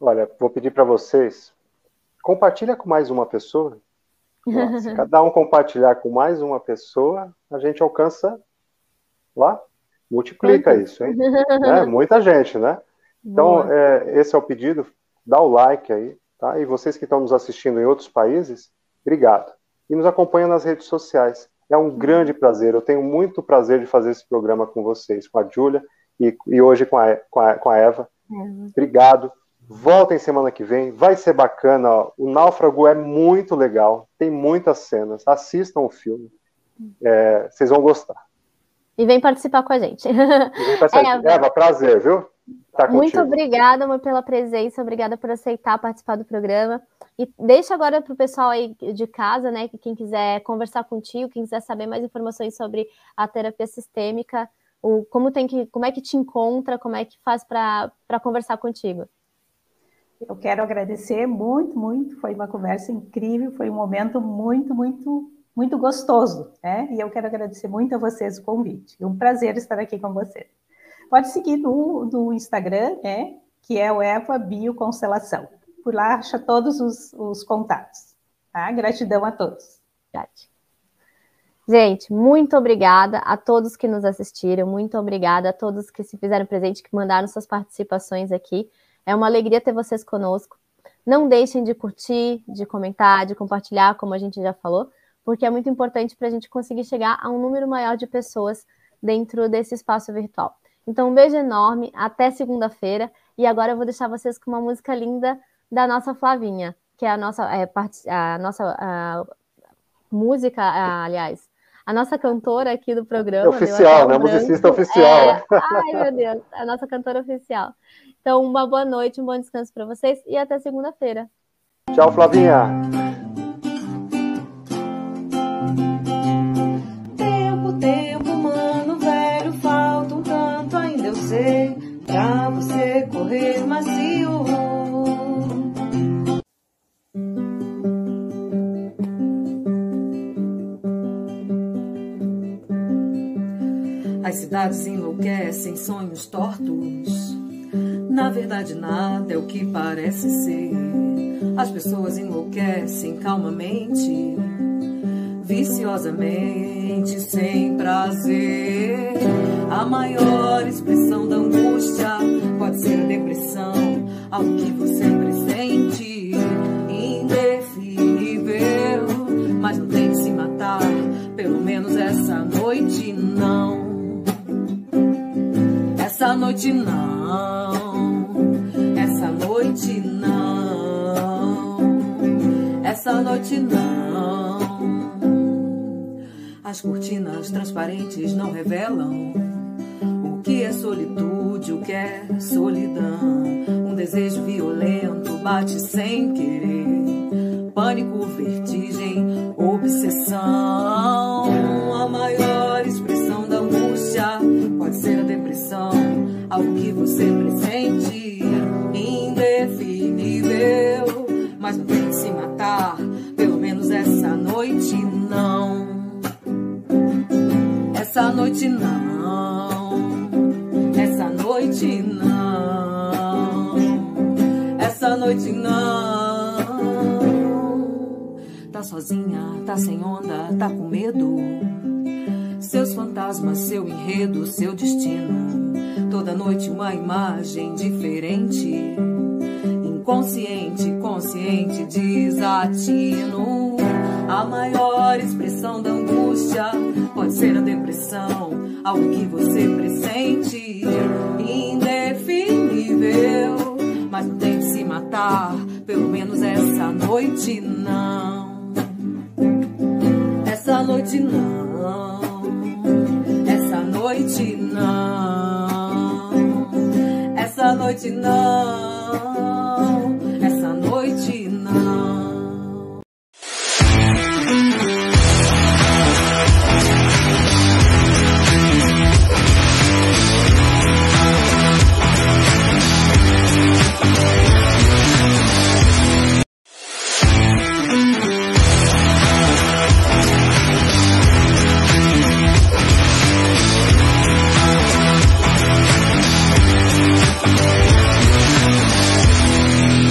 Olha, olha vou pedir para vocês, compartilha com mais uma pessoa. Se cada um compartilhar com mais uma pessoa, a gente alcança lá multiplica isso, hein? né? Muita gente, né? Então, é, esse é o pedido. Dá o like aí, tá? E vocês que estão nos assistindo em outros países, obrigado. E nos acompanha nas redes sociais. É um grande prazer. Eu tenho muito prazer de fazer esse programa com vocês, com a Júlia e, e, hoje com a, com a, com a Eva. Obrigado. Voltem semana que vem. Vai ser bacana. Ó. O Náufrago é muito legal. Tem muitas cenas. Assistam o filme. É, vocês vão gostar e vem participar com a gente. Eva, Eva, prazer, viu? Tá Muito obrigada amor, pela presença, obrigada por aceitar participar do programa. E deixa agora para o pessoal aí de casa, né, que quem quiser conversar contigo, quem quiser saber mais informações sobre a terapia sistêmica, o, como tem que, como é que te encontra, como é que faz para conversar contigo. Eu quero agradecer muito, muito. Foi uma conversa incrível, foi um momento muito, muito muito gostoso, né? E eu quero agradecer muito a vocês o convite. É um prazer estar aqui com vocês. Pode seguir no, no Instagram, né? Que é o Eva Bioconstelação. Por lá acha todos os, os contatos. Tá? Gratidão a todos. Gente, muito obrigada a todos que nos assistiram, muito obrigada a todos que se fizeram presente, que mandaram suas participações aqui. É uma alegria ter vocês conosco. Não deixem de curtir, de comentar, de compartilhar, como a gente já falou porque é muito importante para a gente conseguir chegar a um número maior de pessoas dentro desse espaço virtual. Então, um beijo enorme, até segunda-feira, e agora eu vou deixar vocês com uma música linda da nossa Flavinha, que é a nossa, é, a nossa a, música, a, aliás, a nossa cantora aqui do programa. Oficial, né? Musicista oficial. É, ai, meu Deus, a nossa cantora oficial. Então, uma boa noite, um bom descanso para vocês e até segunda-feira. Tchau, Flavinha. As cidades enlouquecem, sonhos tortos. Na verdade, nada é o que parece ser. As pessoas enlouquecem calmamente, viciosamente, sem prazer. A maior expressão da angústia pode ser a depressão, algo que você pressente, indefinível. Mas não tem que se matar, pelo menos essa noite não. Noite não. Essa noite não. Essa noite não. As cortinas transparentes não revelam que é solitude, o que é solidão. Um desejo violento bate sem querer. pânico, vertigem, obsessão. A maior algo que você pressente, indefinível. Mas não tem que se matar, pelo menos essa noite não. Essa noite não. Essa noite não. Essa noite não. Tá sozinha, tá sem onda, tá com medo. Seus fantasmas, seu enredo, seu destino. Toda noite uma imagem diferente. Inconsciente, consciente, desatino. A maior expressão da angústia pode ser a depressão, algo que você pressente, indefinível. Mas não tem que se matar, pelo menos essa noite não. Essa noite não. Noite não. Essa noite não.